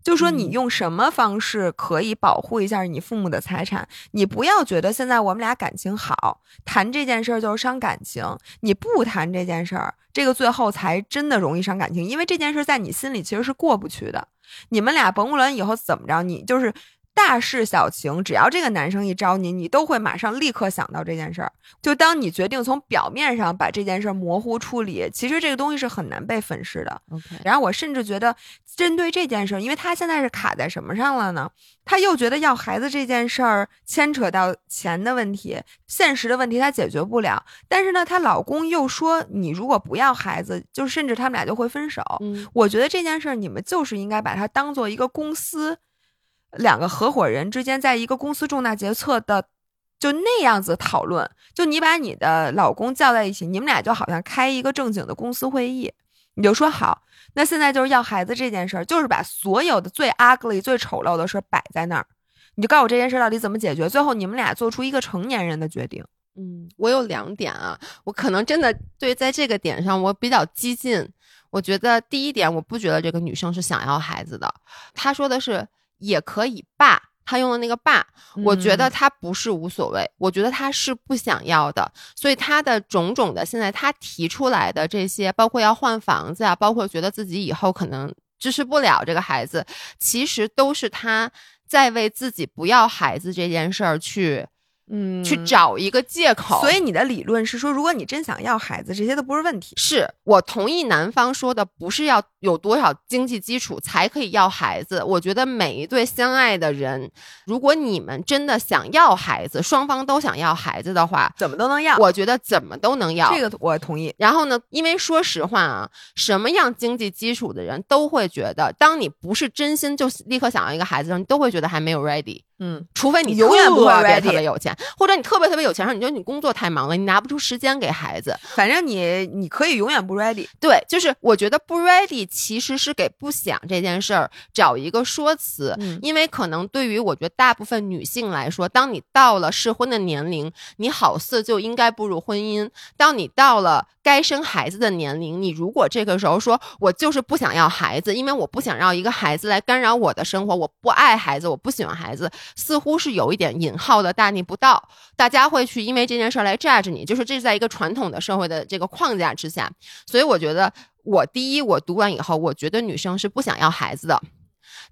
就说你用什么方式可以保护一下你父母的财产。你不要觉得现在我们俩感情好，谈这件事儿就是伤感情。你不谈这件事儿，这个最后才真的容易伤感情，因为这件事在你心里其实是过不去的。你们俩甭管以后怎么着，你就是。大事小情，只要这个男生一招你，你都会马上立刻想到这件事儿。就当你决定从表面上把这件事儿模糊处理，其实这个东西是很难被粉饰的。OK，然后我甚至觉得，针对这件事儿，因为他现在是卡在什么上了呢？他又觉得要孩子这件事儿牵扯到钱的问题、现实的问题，他解决不了。但是呢，她老公又说，你如果不要孩子，就甚至他们俩就会分手。嗯，我觉得这件事儿，你们就是应该把它当做一个公司。两个合伙人之间在一个公司重大决策的，就那样子讨论，就你把你的老公叫在一起，你们俩就好像开一个正经的公司会议，你就说好，那现在就是要孩子这件事儿，就是把所有的最 ugly、最丑陋的事摆在那儿，你就告诉我这件事到底怎么解决，最后你们俩做出一个成年人的决定。嗯，我有两点啊，我可能真的对在这个点上我比较激进，我觉得第一点，我不觉得这个女生是想要孩子的，她说的是。也可以罢，他用的那个罢，我觉得他不是无所谓，我觉得他是不想要的，所以他的种种的现在他提出来的这些，包括要换房子啊，包括觉得自己以后可能支持不了这个孩子，其实都是他在为自己不要孩子这件事儿去。嗯，去找一个借口。所以你的理论是说，如果你真想要孩子，这些都不是问题。是我同意男方说的，不是要有多少经济基础才可以要孩子。我觉得每一对相爱的人，如果你们真的想要孩子，双方都想要孩子的话，怎么都能要。我觉得怎么都能要，这个我同意。然后呢，因为说实话啊，什么样经济基础的人都会觉得，当你不是真心就立刻想要一个孩子的时候，你都会觉得还没有 ready。嗯，除非你永远不会特别特别有钱，或者你特别特别有钱，时候你觉得你工作太忙了，你拿不出时间给孩子。反正你你可以永远不 ready。对，就是我觉得不 ready 其实是给不想这件事儿找一个说辞，因为可能对于我觉得大部分女性来说，当你到了适婚的年龄，你好似就应该步入婚姻；当你到了该生孩子的年龄，你如果这个时候说我就是不想要孩子，因为我不想要一个孩子来干扰我的生活，我不爱孩子，我不喜欢孩子。似乎是有一点引号的大逆不道，大家会去因为这件事儿来 judge 你，就是这是在一个传统的社会的这个框架之下，所以我觉得我第一，我读完以后，我觉得女生是不想要孩子的；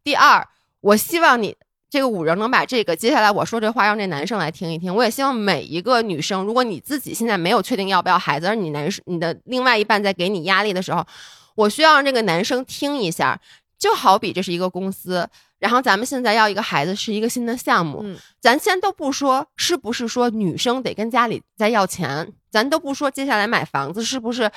第二，我希望你这个五人能把这个接下来我说这话让这男生来听一听，我也希望每一个女生，如果你自己现在没有确定要不要孩子，而你男生你的另外一半在给你压力的时候，我需要让这个男生听一下，就好比这是一个公司。然后咱们现在要一个孩子是一个新的项目，咱先都不说是不是说女生得跟家里再要钱，咱都不说接下来买房子是不是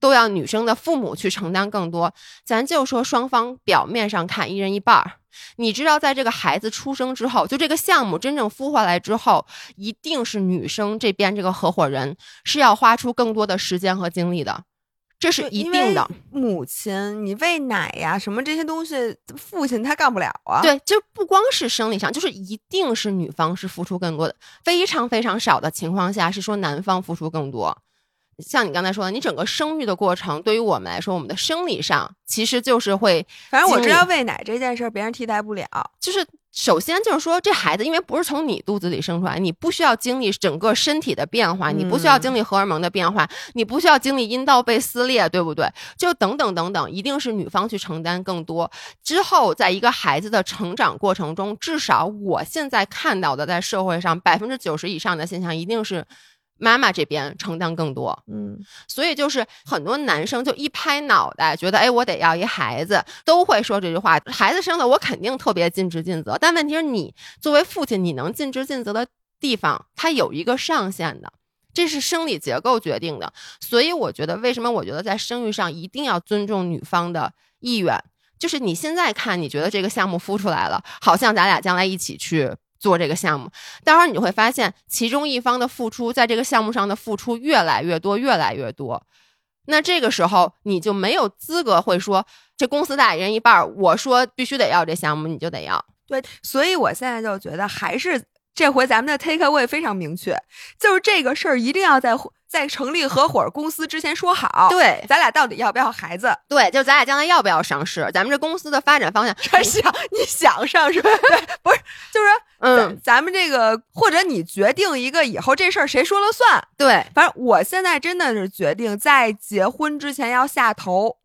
都要女生的父母去承担更多，咱就说双方表面上看一人一半儿。你知道，在这个孩子出生之后，就这个项目真正孵化来之后，一定是女生这边这个合伙人是要花出更多的时间和精力的。这是一定的，母亲，你喂奶呀，什么这些东西，父亲他干不了啊。对，就不光是生理上，就是一定是女方是付出更多的，非常非常少的情况下是说男方付出更多。像你刚才说的，你整个生育的过程，对于我们来说，我们的生理上其实就是会，反正我知道喂奶这件事儿，别人替代不了。就是首先就是说，这孩子因为不是从你肚子里生出来，你不需要经历整个身体的变化，你不需要经历荷尔蒙的变化，你不需要经历阴道被撕裂，对不对？就等等等等，一定是女方去承担更多。之后，在一个孩子的成长过程中，至少我现在看到的，在社会上百分之九十以上的现象，一定是。妈妈这边承担更多，嗯，所以就是很多男生就一拍脑袋，觉得哎，我得要一孩子，都会说这句话。孩子生了，我肯定特别尽职尽责。但问题是你作为父亲，你能尽职尽责的地方，它有一个上限的，这是生理结构决定的。所以我觉得，为什么我觉得在生育上一定要尊重女方的意愿？就是你现在看，你觉得这个项目孵出来了，好像咱俩将来一起去。做这个项目，待会儿你就会发现，其中一方的付出在这个项目上的付出越来越多，越来越多。那这个时候你就没有资格会说，这公司大一人一半，我说必须得要这项目，你就得要。对，所以我现在就觉得，还是这回咱们的 take away 非常明确，就是这个事儿一定要在。在成立合伙公司之前说好，对，咱俩到底要不要孩子？对，就咱俩将来要不要上市？咱们这公司的发展方向，想你想上市？对，不是，就是嗯，咱们这个或者你决定一个以后这事儿谁说了算？对，反正我现在真的是决定在结婚之前要下头，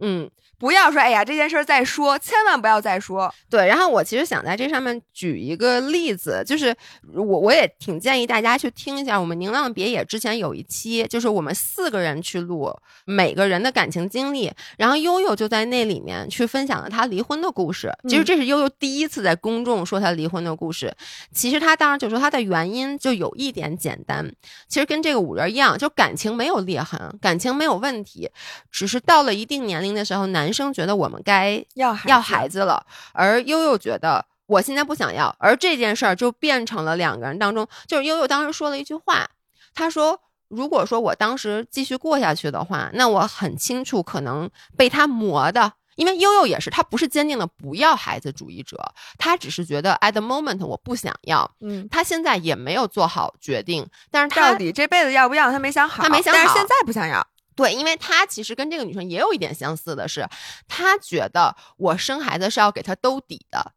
嗯。不要说，哎呀，这件事儿再说，千万不要再说。对，然后我其实想在这上面举一个例子，就是我我也挺建议大家去听一下，我们宁浪别野之前有一期，就是我们四个人去录每个人的感情经历，然后悠悠就在那里面去分享了他离婚的故事。其实这是悠悠第一次在公众说他离婚的故事。其实他当时就说他的原因就有一点简单，其实跟这个五人一样，就感情没有裂痕，感情没有问题，只是到了一定年龄的时候，男。男生觉得我们该要要孩子了，而悠悠觉得我现在不想要，而这件事儿就变成了两个人当中，就是悠悠当时说了一句话，他说：“如果说我当时继续过下去的话，那我很清楚可能被他磨的，因为悠悠也是，他不是坚定的不要孩子主义者，他只是觉得 at the moment 我不想要，嗯，他现在也没有做好决定，但是到底这辈子要不要他没想好，他没想好，但是现在不想要。”对，因为他其实跟这个女生也有一点相似的是，他觉得我生孩子是要给他兜底的。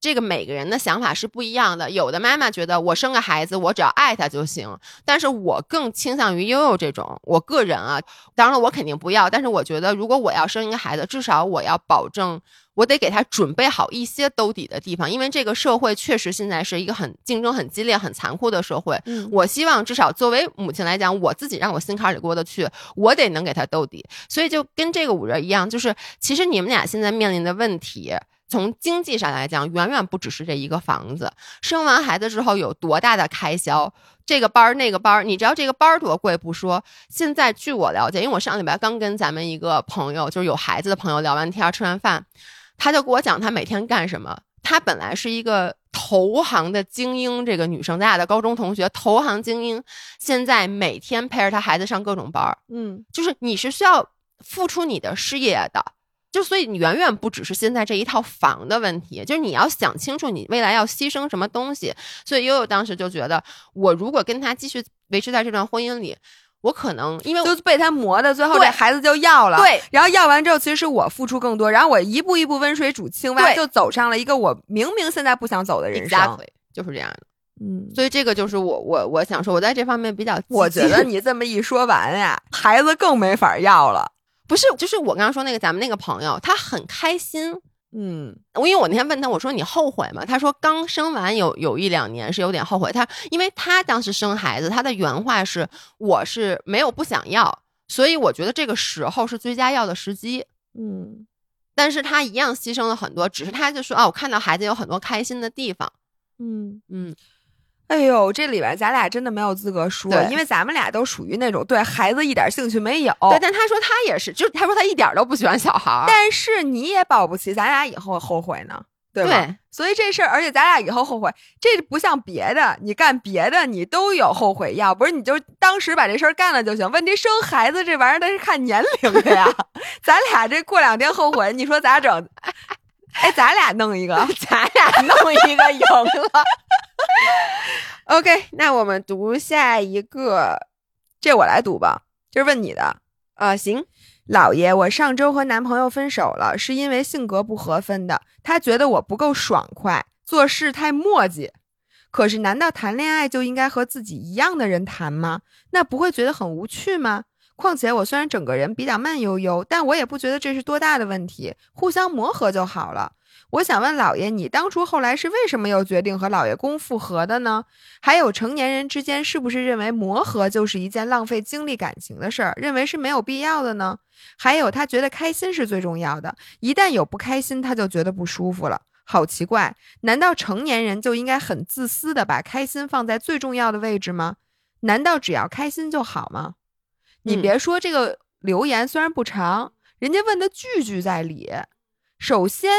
这个每个人的想法是不一样的。有的妈妈觉得我生个孩子，我只要爱他就行。但是我更倾向于悠悠这种。我个人啊，当然了，我肯定不要。但是我觉得，如果我要生一个孩子，至少我要保证。我得给他准备好一些兜底的地方，因为这个社会确实现在是一个很竞争很激烈、很残酷的社会。嗯，我希望至少作为母亲来讲，我自己让我心坎里过得去，我得能给他兜底。所以就跟这个五人一样，就是其实你们俩现在面临的问题，从经济上来讲，远远不只是这一个房子。生完孩子之后有多大的开销，这个班儿那个班儿，你知道这个班儿多贵不说。现在据我了解，因为我上礼拜刚跟咱们一个朋友，就是有孩子的朋友聊完天，吃完饭。他就给我讲他每天干什么。他本来是一个投行的精英，这个女生，咱俩的高中同学，投行精英，现在每天陪着他孩子上各种班儿。嗯，就是你是需要付出你的事业的，就所以你远远不只是现在这一套房的问题，就是你要想清楚你未来要牺牲什么东西。所以悠悠当时就觉得，我如果跟他继续维持在这段婚姻里。我可能因为就被他磨的，最后这孩子就要了。对，然后要完之后，其实是我付出更多，然后我一步一步温水煮青蛙，就走上了一个我明明现在不想走的人生，就是这样的。嗯，所以这个就是我我我想说，我在这方面比较。我觉得你这么一说完呀，孩子更没法要了。不是，就是我刚刚说那个咱们那个朋友，他很开心。嗯，我因为我那天问他，我说你后悔吗？他说刚生完有有一两年是有点后悔。他因为他当时生孩子，他的原话是我是没有不想要，所以我觉得这个时候是最佳要的时机。嗯，但是他一样牺牲了很多，只是他就说啊，我看到孩子有很多开心的地方。嗯嗯。哎呦，这里边咱俩真的没有资格说，因为咱们俩都属于那种对孩子一点兴趣没有。对，但他说他也是，就是他说他一点都不喜欢小孩。但是你也保不齐咱俩以后后悔呢，对吧？所以这事儿，而且咱俩以后后悔，这不像别的，你干别的你都有后悔药，不是你就当时把这事儿干了就行。问题生孩子这玩意儿，它是看年龄的呀。咱俩这过两天后悔，你说咋整？哎，咱俩弄一个，咱俩弄一个赢了。OK，那我们读下一个，这我来读吧。这是问你的啊？行，老爷，我上周和男朋友分手了，是因为性格不合分的。他觉得我不够爽快，做事太磨叽。可是，难道谈恋爱就应该和自己一样的人谈吗？那不会觉得很无趣吗？况且，我虽然整个人比较慢悠悠，但我也不觉得这是多大的问题，互相磨合就好了。我想问老爷，你当初后来是为什么又决定和老爷公复合的呢？还有，成年人之间是不是认为磨合就是一件浪费精力感情的事儿，认为是没有必要的呢？还有，他觉得开心是最重要的，一旦有不开心，他就觉得不舒服了。好奇怪，难道成年人就应该很自私的把开心放在最重要的位置吗？难道只要开心就好吗？你别说这个留言虽然不长，人家问的句句在理。首先，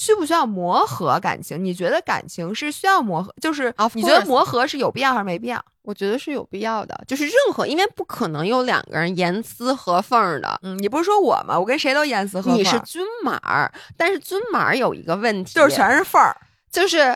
需不需要磨合感情？你觉得感情是需要磨合？就是你觉得磨合是有必要还是没必要？我觉得是有必要的，就是任何，因为不可能有两个人严丝合缝的。嗯，你不是说我吗？我跟谁都严丝合缝。你是均码，但是均码有一个问题，就是全是缝儿，就是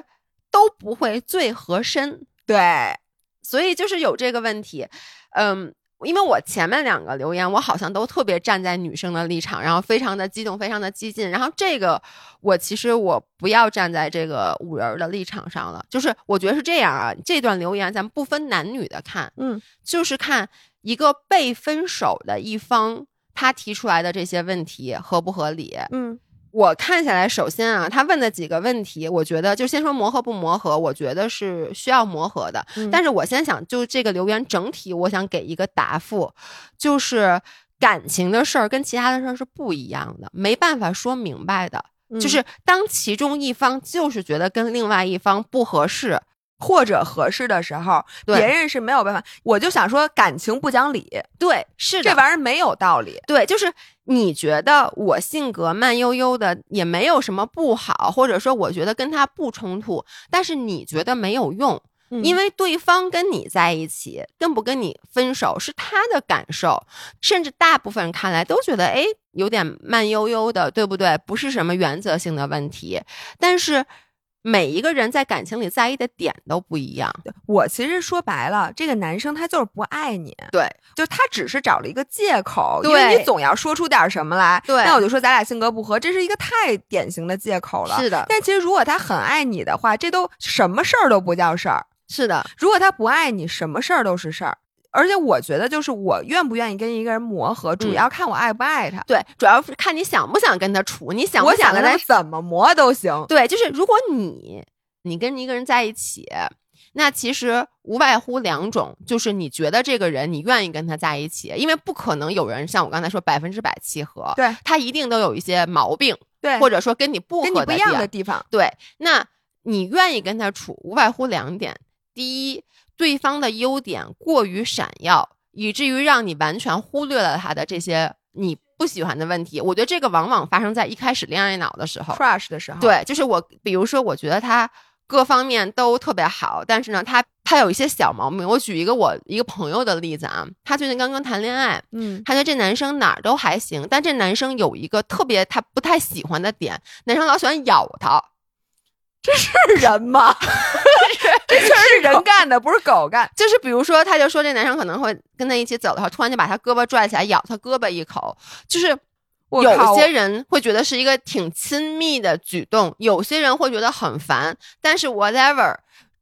都不会最合身。对，所以就是有这个问题。嗯。因为我前面两个留言，我好像都特别站在女生的立场，然后非常的激动，非常的激进。然后这个我其实我不要站在这个五人的立场上了，就是我觉得是这样啊。这段留言咱们不分男女的看，嗯，就是看一个被分手的一方他提出来的这些问题合不合理，嗯。我看下来，首先啊，他问的几个问题，我觉得就先说磨合不磨合，我觉得是需要磨合的。但是我先想就这个留言整体，我想给一个答复，就是感情的事儿跟其他的事儿是不一样的，没办法说明白的。就是当其中一方就是觉得跟另外一方不合适。或者合适的时候，别人是没有办法。我就想说，感情不讲理，对，是这玩意儿没有道理。对，就是你觉得我性格慢悠悠的，也没有什么不好，或者说我觉得跟他不冲突，但是你觉得没有用，因为对方跟你在一起，跟不跟你分手是他的感受，甚至大部分人看来都觉得，哎，有点慢悠悠的，对不对？不是什么原则性的问题，但是。每一个人在感情里在意的点都不一样。我其实说白了，这个男生他就是不爱你。对，就他只是找了一个借口，因为你总要说出点什么来。对，那我就说咱俩性格不合，这是一个太典型的借口了。是的。但其实如果他很爱你的话，这都什么事儿都不叫事儿。是的。如果他不爱你，什么事儿都是事儿。而且我觉得，就是我愿不愿意跟一个人磨合，主要看我爱不爱他。对，主要是看你想不想跟他处，你想不想跟他怎么磨都行。对，就是如果你你跟一个人在一起，那其实无外乎两种，就是你觉得这个人你愿意跟他在一起，因为不可能有人像我刚才说百分之百契合，对他一定都有一些毛病，对，或者说跟你不跟你不一样的地方。对，那你愿意跟他处，无外乎两点：第一，对方的优点过于闪耀。以至于让你完全忽略了他的这些你不喜欢的问题。我觉得这个往往发生在一开始恋爱脑的时候，crush 的时候。对，就是我，比如说，我觉得他各方面都特别好，但是呢，他他有一些小毛病。我举一个我一个朋友的例子啊，他最近刚刚谈恋爱，嗯，他觉得这男生哪儿都还行，但这男生有一个特别他不太喜欢的点，男生老喜欢咬他。这是人吗？这事儿是人干的，不是狗干。就是比如说，他就说这男生可能会跟他一起走的话，突然就把他胳膊拽起来咬他胳膊一口。就是有些人会觉得是一个挺亲密的举动，有些人会觉得很烦。但是 whatever，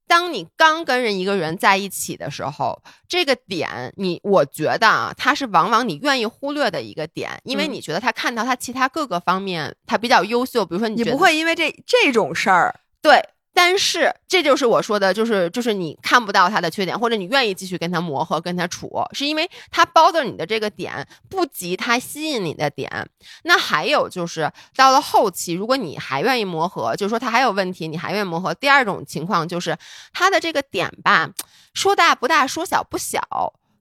当你刚跟人一个人在一起的时候，这个点你我觉得啊，他是往往你愿意忽略的一个点，因为你觉得他看到他其他各个方面他比较优秀。比如说，你不会因为这这种事儿。对，但是这就是我说的，就是就是你看不到他的缺点，或者你愿意继续跟他磨合、跟他处，是因为他包的你的这个点不及他吸引你的点。那还有就是到了后期，如果你还愿意磨合，就是说他还有问题，你还愿意磨合。第二种情况就是他的这个点吧，说大不大，说小不小，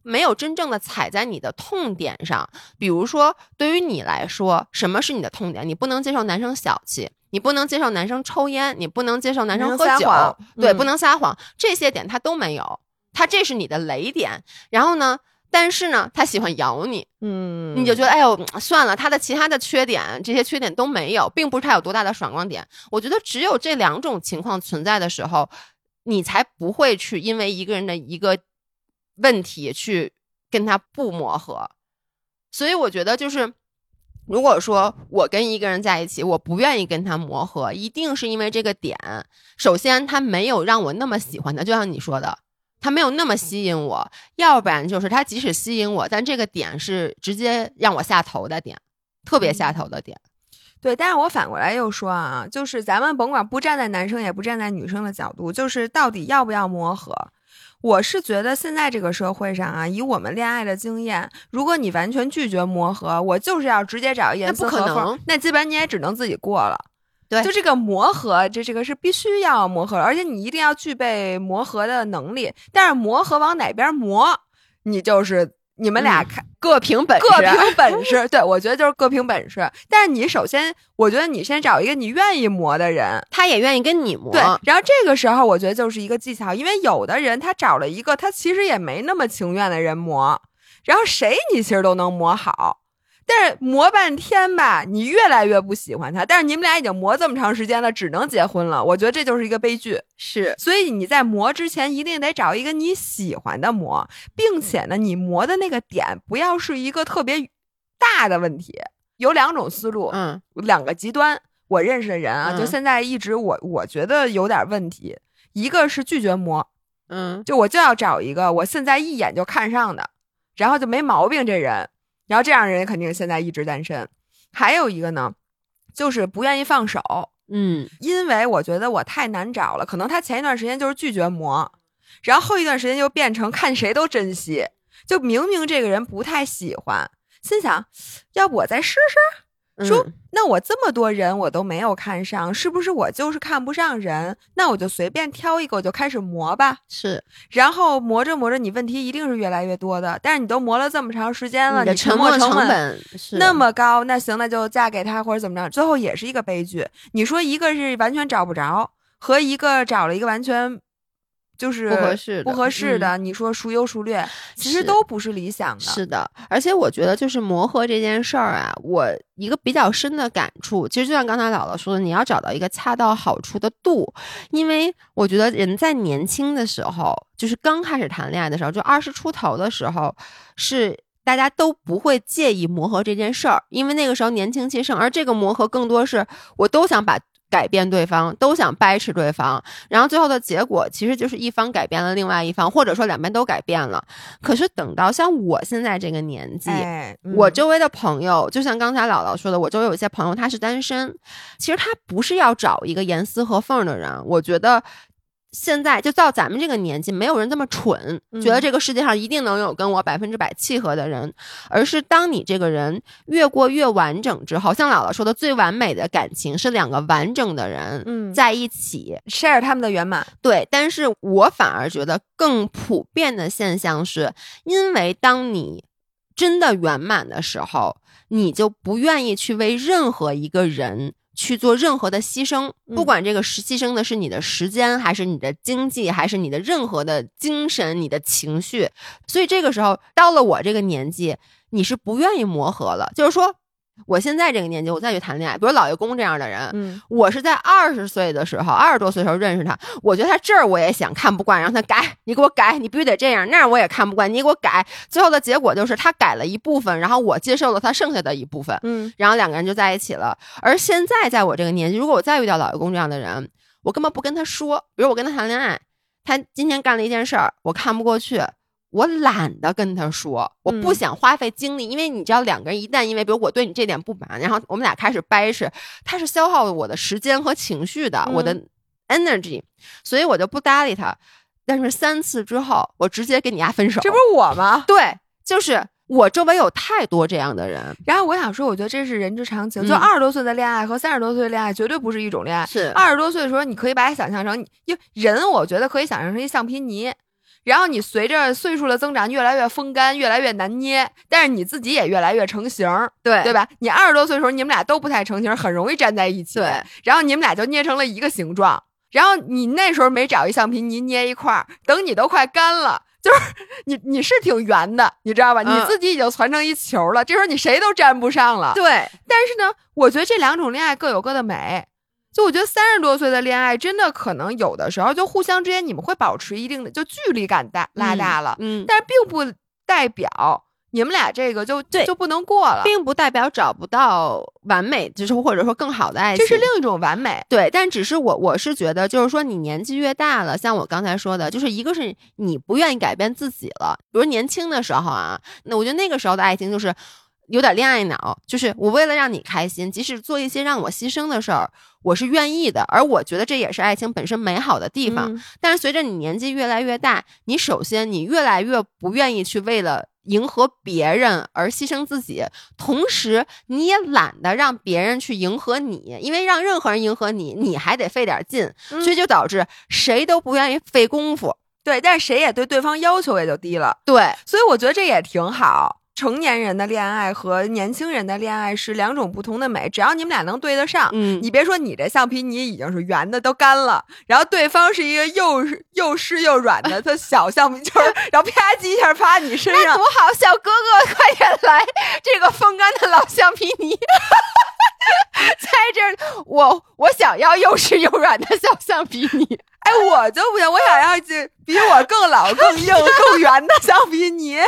没有真正的踩在你的痛点上。比如说，对于你来说，什么是你的痛点？你不能接受男生小气。你不能接受男生抽烟，你不能接受男生喝酒，对，不能撒谎，这些点他都没有，他这是你的雷点。然后呢，但是呢，他喜欢咬你，嗯，你就觉得哎呦算了，他的其他的缺点，这些缺点都没有，并不是他有多大的闪光点。我觉得只有这两种情况存在的时候，你才不会去因为一个人的一个问题去跟他不磨合。所以我觉得就是。如果说我跟一个人在一起，我不愿意跟他磨合，一定是因为这个点。首先，他没有让我那么喜欢他，就像你说的，他没有那么吸引我；要不然就是他即使吸引我，但这个点是直接让我下头的点，特别下头的点。对，但是我反过来又说啊，就是咱们甭管不站在男生也不站在女生的角度，就是到底要不要磨合？我是觉得现在这个社会上啊，以我们恋爱的经验，如果你完全拒绝磨合，我就是要直接找严丝合缝，那基本你也只能自己过了。对，就这个磨合，这这个是必须要磨合，而且你一定要具备磨合的能力。但是磨合往哪边磨，你就是。你们俩看各凭本事，各凭本事。对，我觉得就是各凭本事。但是你首先，我觉得你先找一个你愿意磨的人，他也愿意跟你磨。对，然后这个时候我觉得就是一个技巧，因为有的人他找了一个他其实也没那么情愿的人磨，然后谁你其实都能磨好。但是磨半天吧，你越来越不喜欢他。但是你们俩已经磨这么长时间了，只能结婚了。我觉得这就是一个悲剧。是，所以你在磨之前一定得找一个你喜欢的磨，并且呢，你磨的那个点不要是一个特别大的问题。有两种思路，嗯，两个极端。我认识的人啊，就现在一直我我觉得有点问题。一个是拒绝磨，嗯，就我就要找一个我现在一眼就看上的，然后就没毛病这人。然后这样人肯定现在一直单身，还有一个呢，就是不愿意放手，嗯，因为我觉得我太难找了，可能他前一段时间就是拒绝磨，然后后一段时间就变成看谁都珍惜，就明明这个人不太喜欢，心想，要不我再试试。说，那我这么多人我都没有看上，是不是我就是看不上人？那我就随便挑一个，我就开始磨吧。是，然后磨着磨着，你问题一定是越来越多的。但是你都磨了这么长时间了，你沉没成本那么高，那行，那就嫁给他或者怎么着，最后也是一个悲剧。你说一个是完全找不着，和一个找了一个完全。就是不合适，不合适的。你说孰优孰劣，其实都不是理想的。是的，而且我觉得就是磨合这件事儿啊，我一个比较深的感触，其实就像刚才姥姥说的，你要找到一个恰到好处的度。因为我觉得人在年轻的时候，就是刚开始谈恋爱的时候，就二十出头的时候，是大家都不会介意磨合这件事儿，因为那个时候年轻气盛，而这个磨合更多是我都想把。改变对方都想掰扯对方，然后最后的结果其实就是一方改变了另外一方，或者说两边都改变了。可是等到像我现在这个年纪，我周围的朋友，就像刚才姥姥说的，我周围有一些朋友他是单身，其实他不是要找一个严丝合缝的人，我觉得。现在就到咱们这个年纪，没有人这么蠢，觉得这个世界上一定能有跟我百分之百契合的人，而是当你这个人越过越完整之后，像姥姥说的，最完美的感情是两个完整的人在一起 share 他们的圆满。对，但是我反而觉得更普遍的现象是，因为当你真的圆满的时候，你就不愿意去为任何一个人。去做任何的牺牲，不管这个是牺牲的是你的时间，还是你的经济，还是你的任何的精神、你的情绪。所以这个时候，到了我这个年纪，你是不愿意磨合了，就是说。我现在这个年纪，我再去谈恋爱，比如老爷公这样的人，嗯，我是在二十岁的时候，二十多岁的时候认识他，我觉得他这儿我也想看不惯，让他改，你给我改，你必须得这样，那样我也看不惯，你给我改。最后的结果就是他改了一部分，然后我接受了他剩下的一部分，嗯，然后两个人就在一起了。而现在在我这个年纪，如果我再遇到老爷公这样的人，我根本不跟他说，比如我跟他谈恋爱，他今天干了一件事儿，我看不过去。我懒得跟他说，我不想花费精力，因为你知道，两个人一旦因为，比如我对你这点不满，然后我们俩开始掰扯，他是消耗我的时间和情绪的，我的 energy，所以我就不搭理他。但是三次之后，我直接跟你丫分手，这不是我吗？对，就是我周围有太多这样的人。然后我想说，我觉得这是人之常情，就二十多岁的恋爱和三十多岁的恋爱绝对不是一种恋爱。是二十多岁的时候，你可以把它想象成，因为人，我觉得可以想象成一橡皮泥。然后你随着岁数的增长，越来越风干，越来越难捏，但是你自己也越来越成型，对对吧？你二十多岁的时候，你们俩都不太成型，很容易粘在一起，对。然后你们俩就捏成了一个形状。然后你那时候没找一橡皮泥捏一块儿，等你都快干了，就是 你你是挺圆的，你知道吧？你自己已经攒成一球了，这时候你谁都粘不上了。对。但是呢，我觉得这两种恋爱各有各的美。就我觉得三十多岁的恋爱真的可能有的时候就互相之间你们会保持一定的就距离感大拉大了，嗯，但是并不代表。你们俩这个就对就不能过了，并不代表找不到完美，就是或者说更好的爱情，这是另一种完美。对，但只是我我是觉得，就是说你年纪越大了，像我刚才说的，就是一个是你不愿意改变自己了，比如年轻的时候啊，那我觉得那个时候的爱情就是有点恋爱脑，就是我为了让你开心，即使做一些让我牺牲的事儿，我是愿意的，而我觉得这也是爱情本身美好的地方。嗯但是随着你年纪越来越大，你首先你越来越不愿意去为了。迎合别人而牺牲自己，同时你也懒得让别人去迎合你，因为让任何人迎合你，你还得费点劲，嗯所以就导致谁都不愿意费功夫。对，但是谁也对对方要求也就低了，对，所以我觉得这也挺好。成年人的恋爱和年轻人的恋爱是两种不同的美，只要你们俩能对得上。嗯，你别说你这橡皮泥已经是圆的都干了，然后对方是一个又又湿又软的，他小橡皮球，然后啪叽一下趴你身上，多好！小哥哥，快点来！这个风干的老橡皮泥，在这儿，我我想要又湿又软的小橡皮泥。哎，我就不行，我想要这比我更老、更硬、更圆的橡皮泥。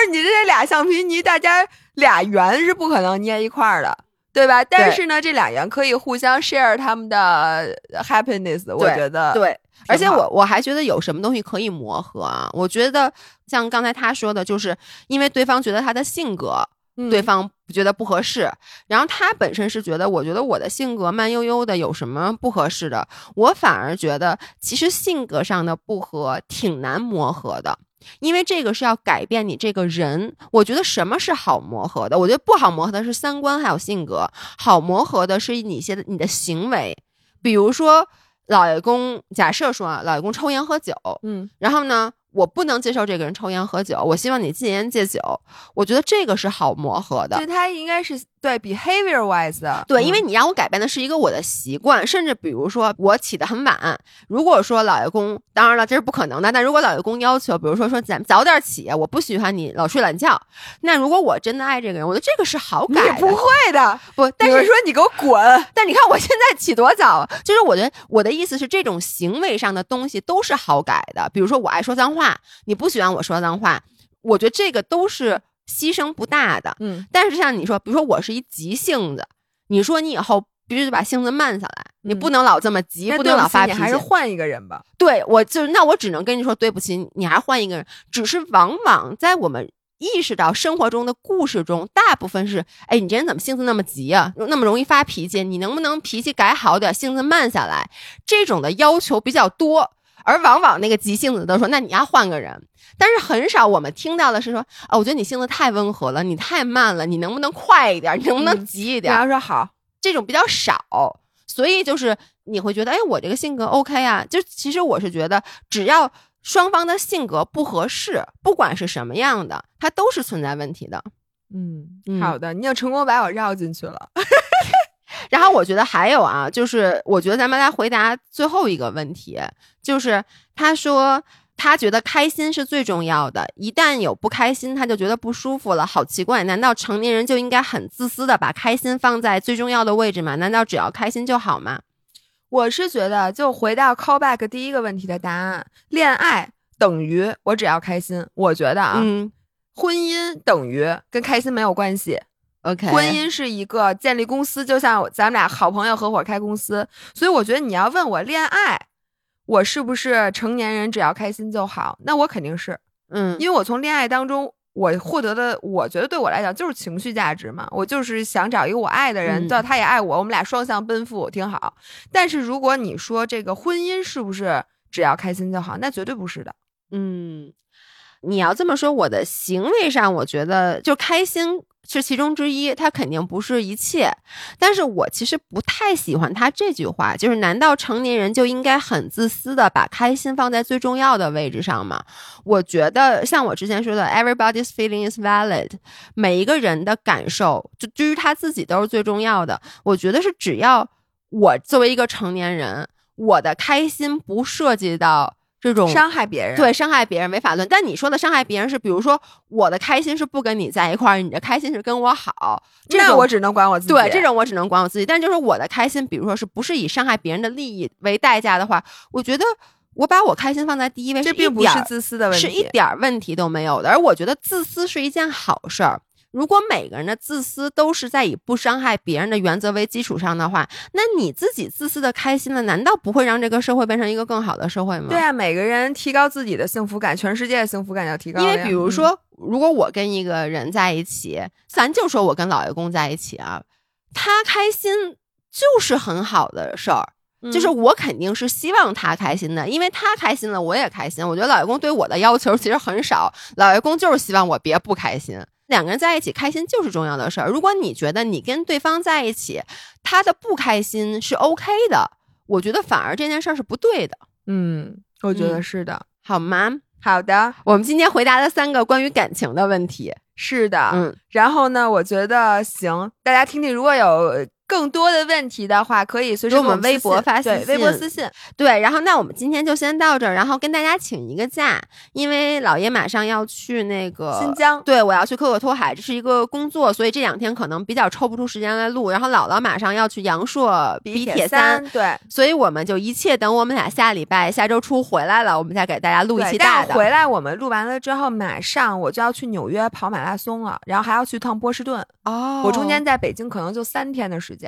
就是你这俩橡皮泥，大家俩圆是不可能捏一块儿的，对吧？但是呢，这俩圆可以互相 share 他们的 happiness，我觉得对。而且我我还觉得有什么东西可以磨合啊？我觉得像刚才他说的，就是因为对方觉得他的性格，嗯对方觉得不合适，然后他本身是觉得，我觉得我的性格慢悠悠的，有什么不合适的？我反而觉得，其实性格上的不合挺难磨合的。因为这个是要改变你这个人，我觉得什么是好磨合的？我觉得不好磨合的是三观还有性格，好磨合的是你些你的行为，比如说老爷公，假设说啊，老爷公抽烟喝酒，嗯然后呢，我不能接受这个人抽烟喝酒，我希望你戒烟戒酒，我觉得这个是好磨合的对。他应该是对 behavior wise 的，对，因为嗯你让我改变的是一个我的习惯，甚至比如说我起得很晚。如果说老爷公，当然了，这是不可能的。但如果老爷公要求，比如说说咱们早点起，我不喜欢你老睡懒觉。那如果我真的爱这个人，我觉得这个是好改的。不会的，不，但是说你给我滚，但你看我现在起多早啊，就是我觉得我的意思是，这种行为上的东西都是好改的。比如说我爱说脏话，你不喜欢我说脏话，我觉得这个都是牺牲不大的。嗯但是像你说，比如说我是一急性子，你说你以后必须得把性子慢下来，你不能老这么急，不能老发脾气。还是换一个人吧。对我就，那我只能跟你说对不起，你还是换一个人。只是往往在我们意识到生活中的故事中，大部分是，哎，你这人怎么性子那么急啊，那么容易发脾气？你能不能脾气改好点，性子慢下来？这种的要求比较多。而往往那个急性子都说，那你要换个人。但是很少我们听到的是说，啊，我觉得你性子太温和了，你太慢了，你能不能快一点？你能不能急一点？要说好，这种比较少，所以就是你会觉得，哎，我这个性格 OK 啊。就其实我是觉得，只要双方的性格不合适，不管是什么样的，它都是存在问题的。嗯嗯好的，你又成功把我绕进去了。然后我觉得还有啊，就是我觉得咱们来回答最后一个问题，就是他说他觉得开心是最重要的，一旦有不开心，他就觉得不舒服了，好奇怪，难道成年人就应该很自私的把开心放在最重要的位置吗？难道只要开心就好吗？我是觉得，就回到 callback 第一个问题的答案，恋爱等于我只要开心。我觉得啊，嗯婚姻等于跟开心没有关系。，OK，婚姻是一个建立公司，就像咱们俩好朋友合伙开公司，所以我觉得你要问我恋爱，我是不是成年人只要开心就好？那我肯定是，嗯，因为我从恋爱当中我获得的，我觉得对我来讲就是情绪价值嘛，我就是想找一个我爱的人，嗯对、他也爱我，我们俩双向奔赴，挺好。但是如果你说这个婚姻是不是只要开心就好？那绝对不是的。嗯，你要这么说，我的行为上，我觉得就开心是其中之一，它肯定不是一切。但是我其实不太喜欢他这句话，就是难道成年人就应该很自私的把开心放在最重要的位置上吗？我觉得像我之前说的，everybody's feeling is valid，每一个人的感受就对于他自己都是最重要的。我觉得是只要我作为一个成年人，我的开心不涉及到。这种伤害别人，对，伤害别人违法论。但你说的伤害别人是，比如说我的开心是不跟你在一块儿，你的开心是跟我好，这种那我只能管我自己。对这种我只能管我自己。但就是我的开心，比如说是不是以伤害别人的利益为代价的话，我觉得我把我开心放在第一位，这并不是自私的问题，是一点问题都没有的。而我觉得自私是一件好事儿。如果每个人的自私都是在以不伤害别人的原则为基础上的话，那你自己自私的开心了，难道不会让这个社会变成一个更好的社会吗？对啊，每个人提高自己的幸福感，全世界的幸福感要提高。因为比如说，如果我跟一个人在一起，咱就说我跟老爷公在一起啊，他开心就是很好的事儿，就是我肯定是希望他开心的，因为他开心了，我也开心。我觉得老爷公对我的要求其实很少，老爷公就是希望我别不开心。两个人在一起开心就是重要的事儿。如果你觉得你跟对方在一起，他的不开心是 OK 的，我觉得反而这件事儿是不对的。嗯，我觉得是的，好吗？好的，我们今天回答了三个关于感情的问题。是的，嗯，然后呢，我觉得行，大家听听，如果有。更多的问题的话，可以随时给我们微博发信，微博私信。对，然后那我们今天就先到这儿，然后跟大家请一个假，因为姥爷马上要去那个新疆，对我要去可可托海，这是一个工作，所以这两天可能比较抽不出时间来录。然后姥姥马上要去阳朔比铁三，对，所以我们就一切等我们俩下礼拜下周初回来了，我们再给大家录一期大的。回来我们录完了之后，马上我就要去纽约跑马拉松了，然后还要去趟波士顿。哦，我中间在北京可能就三天的时间。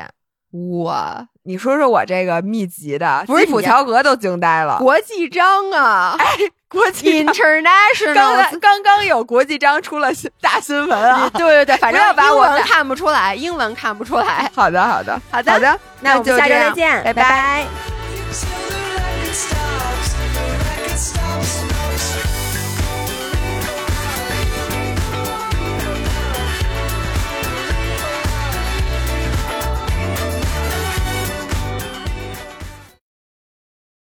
我，你说说我这个密集的，吉普乔格都惊呆了。国际章啊，哎，国际 international，刚刚刚有国际章出了大新闻啊！对对对，反正英文看不出来，英文看不出来。好的好的好的好的，那我们下周再见，拜拜。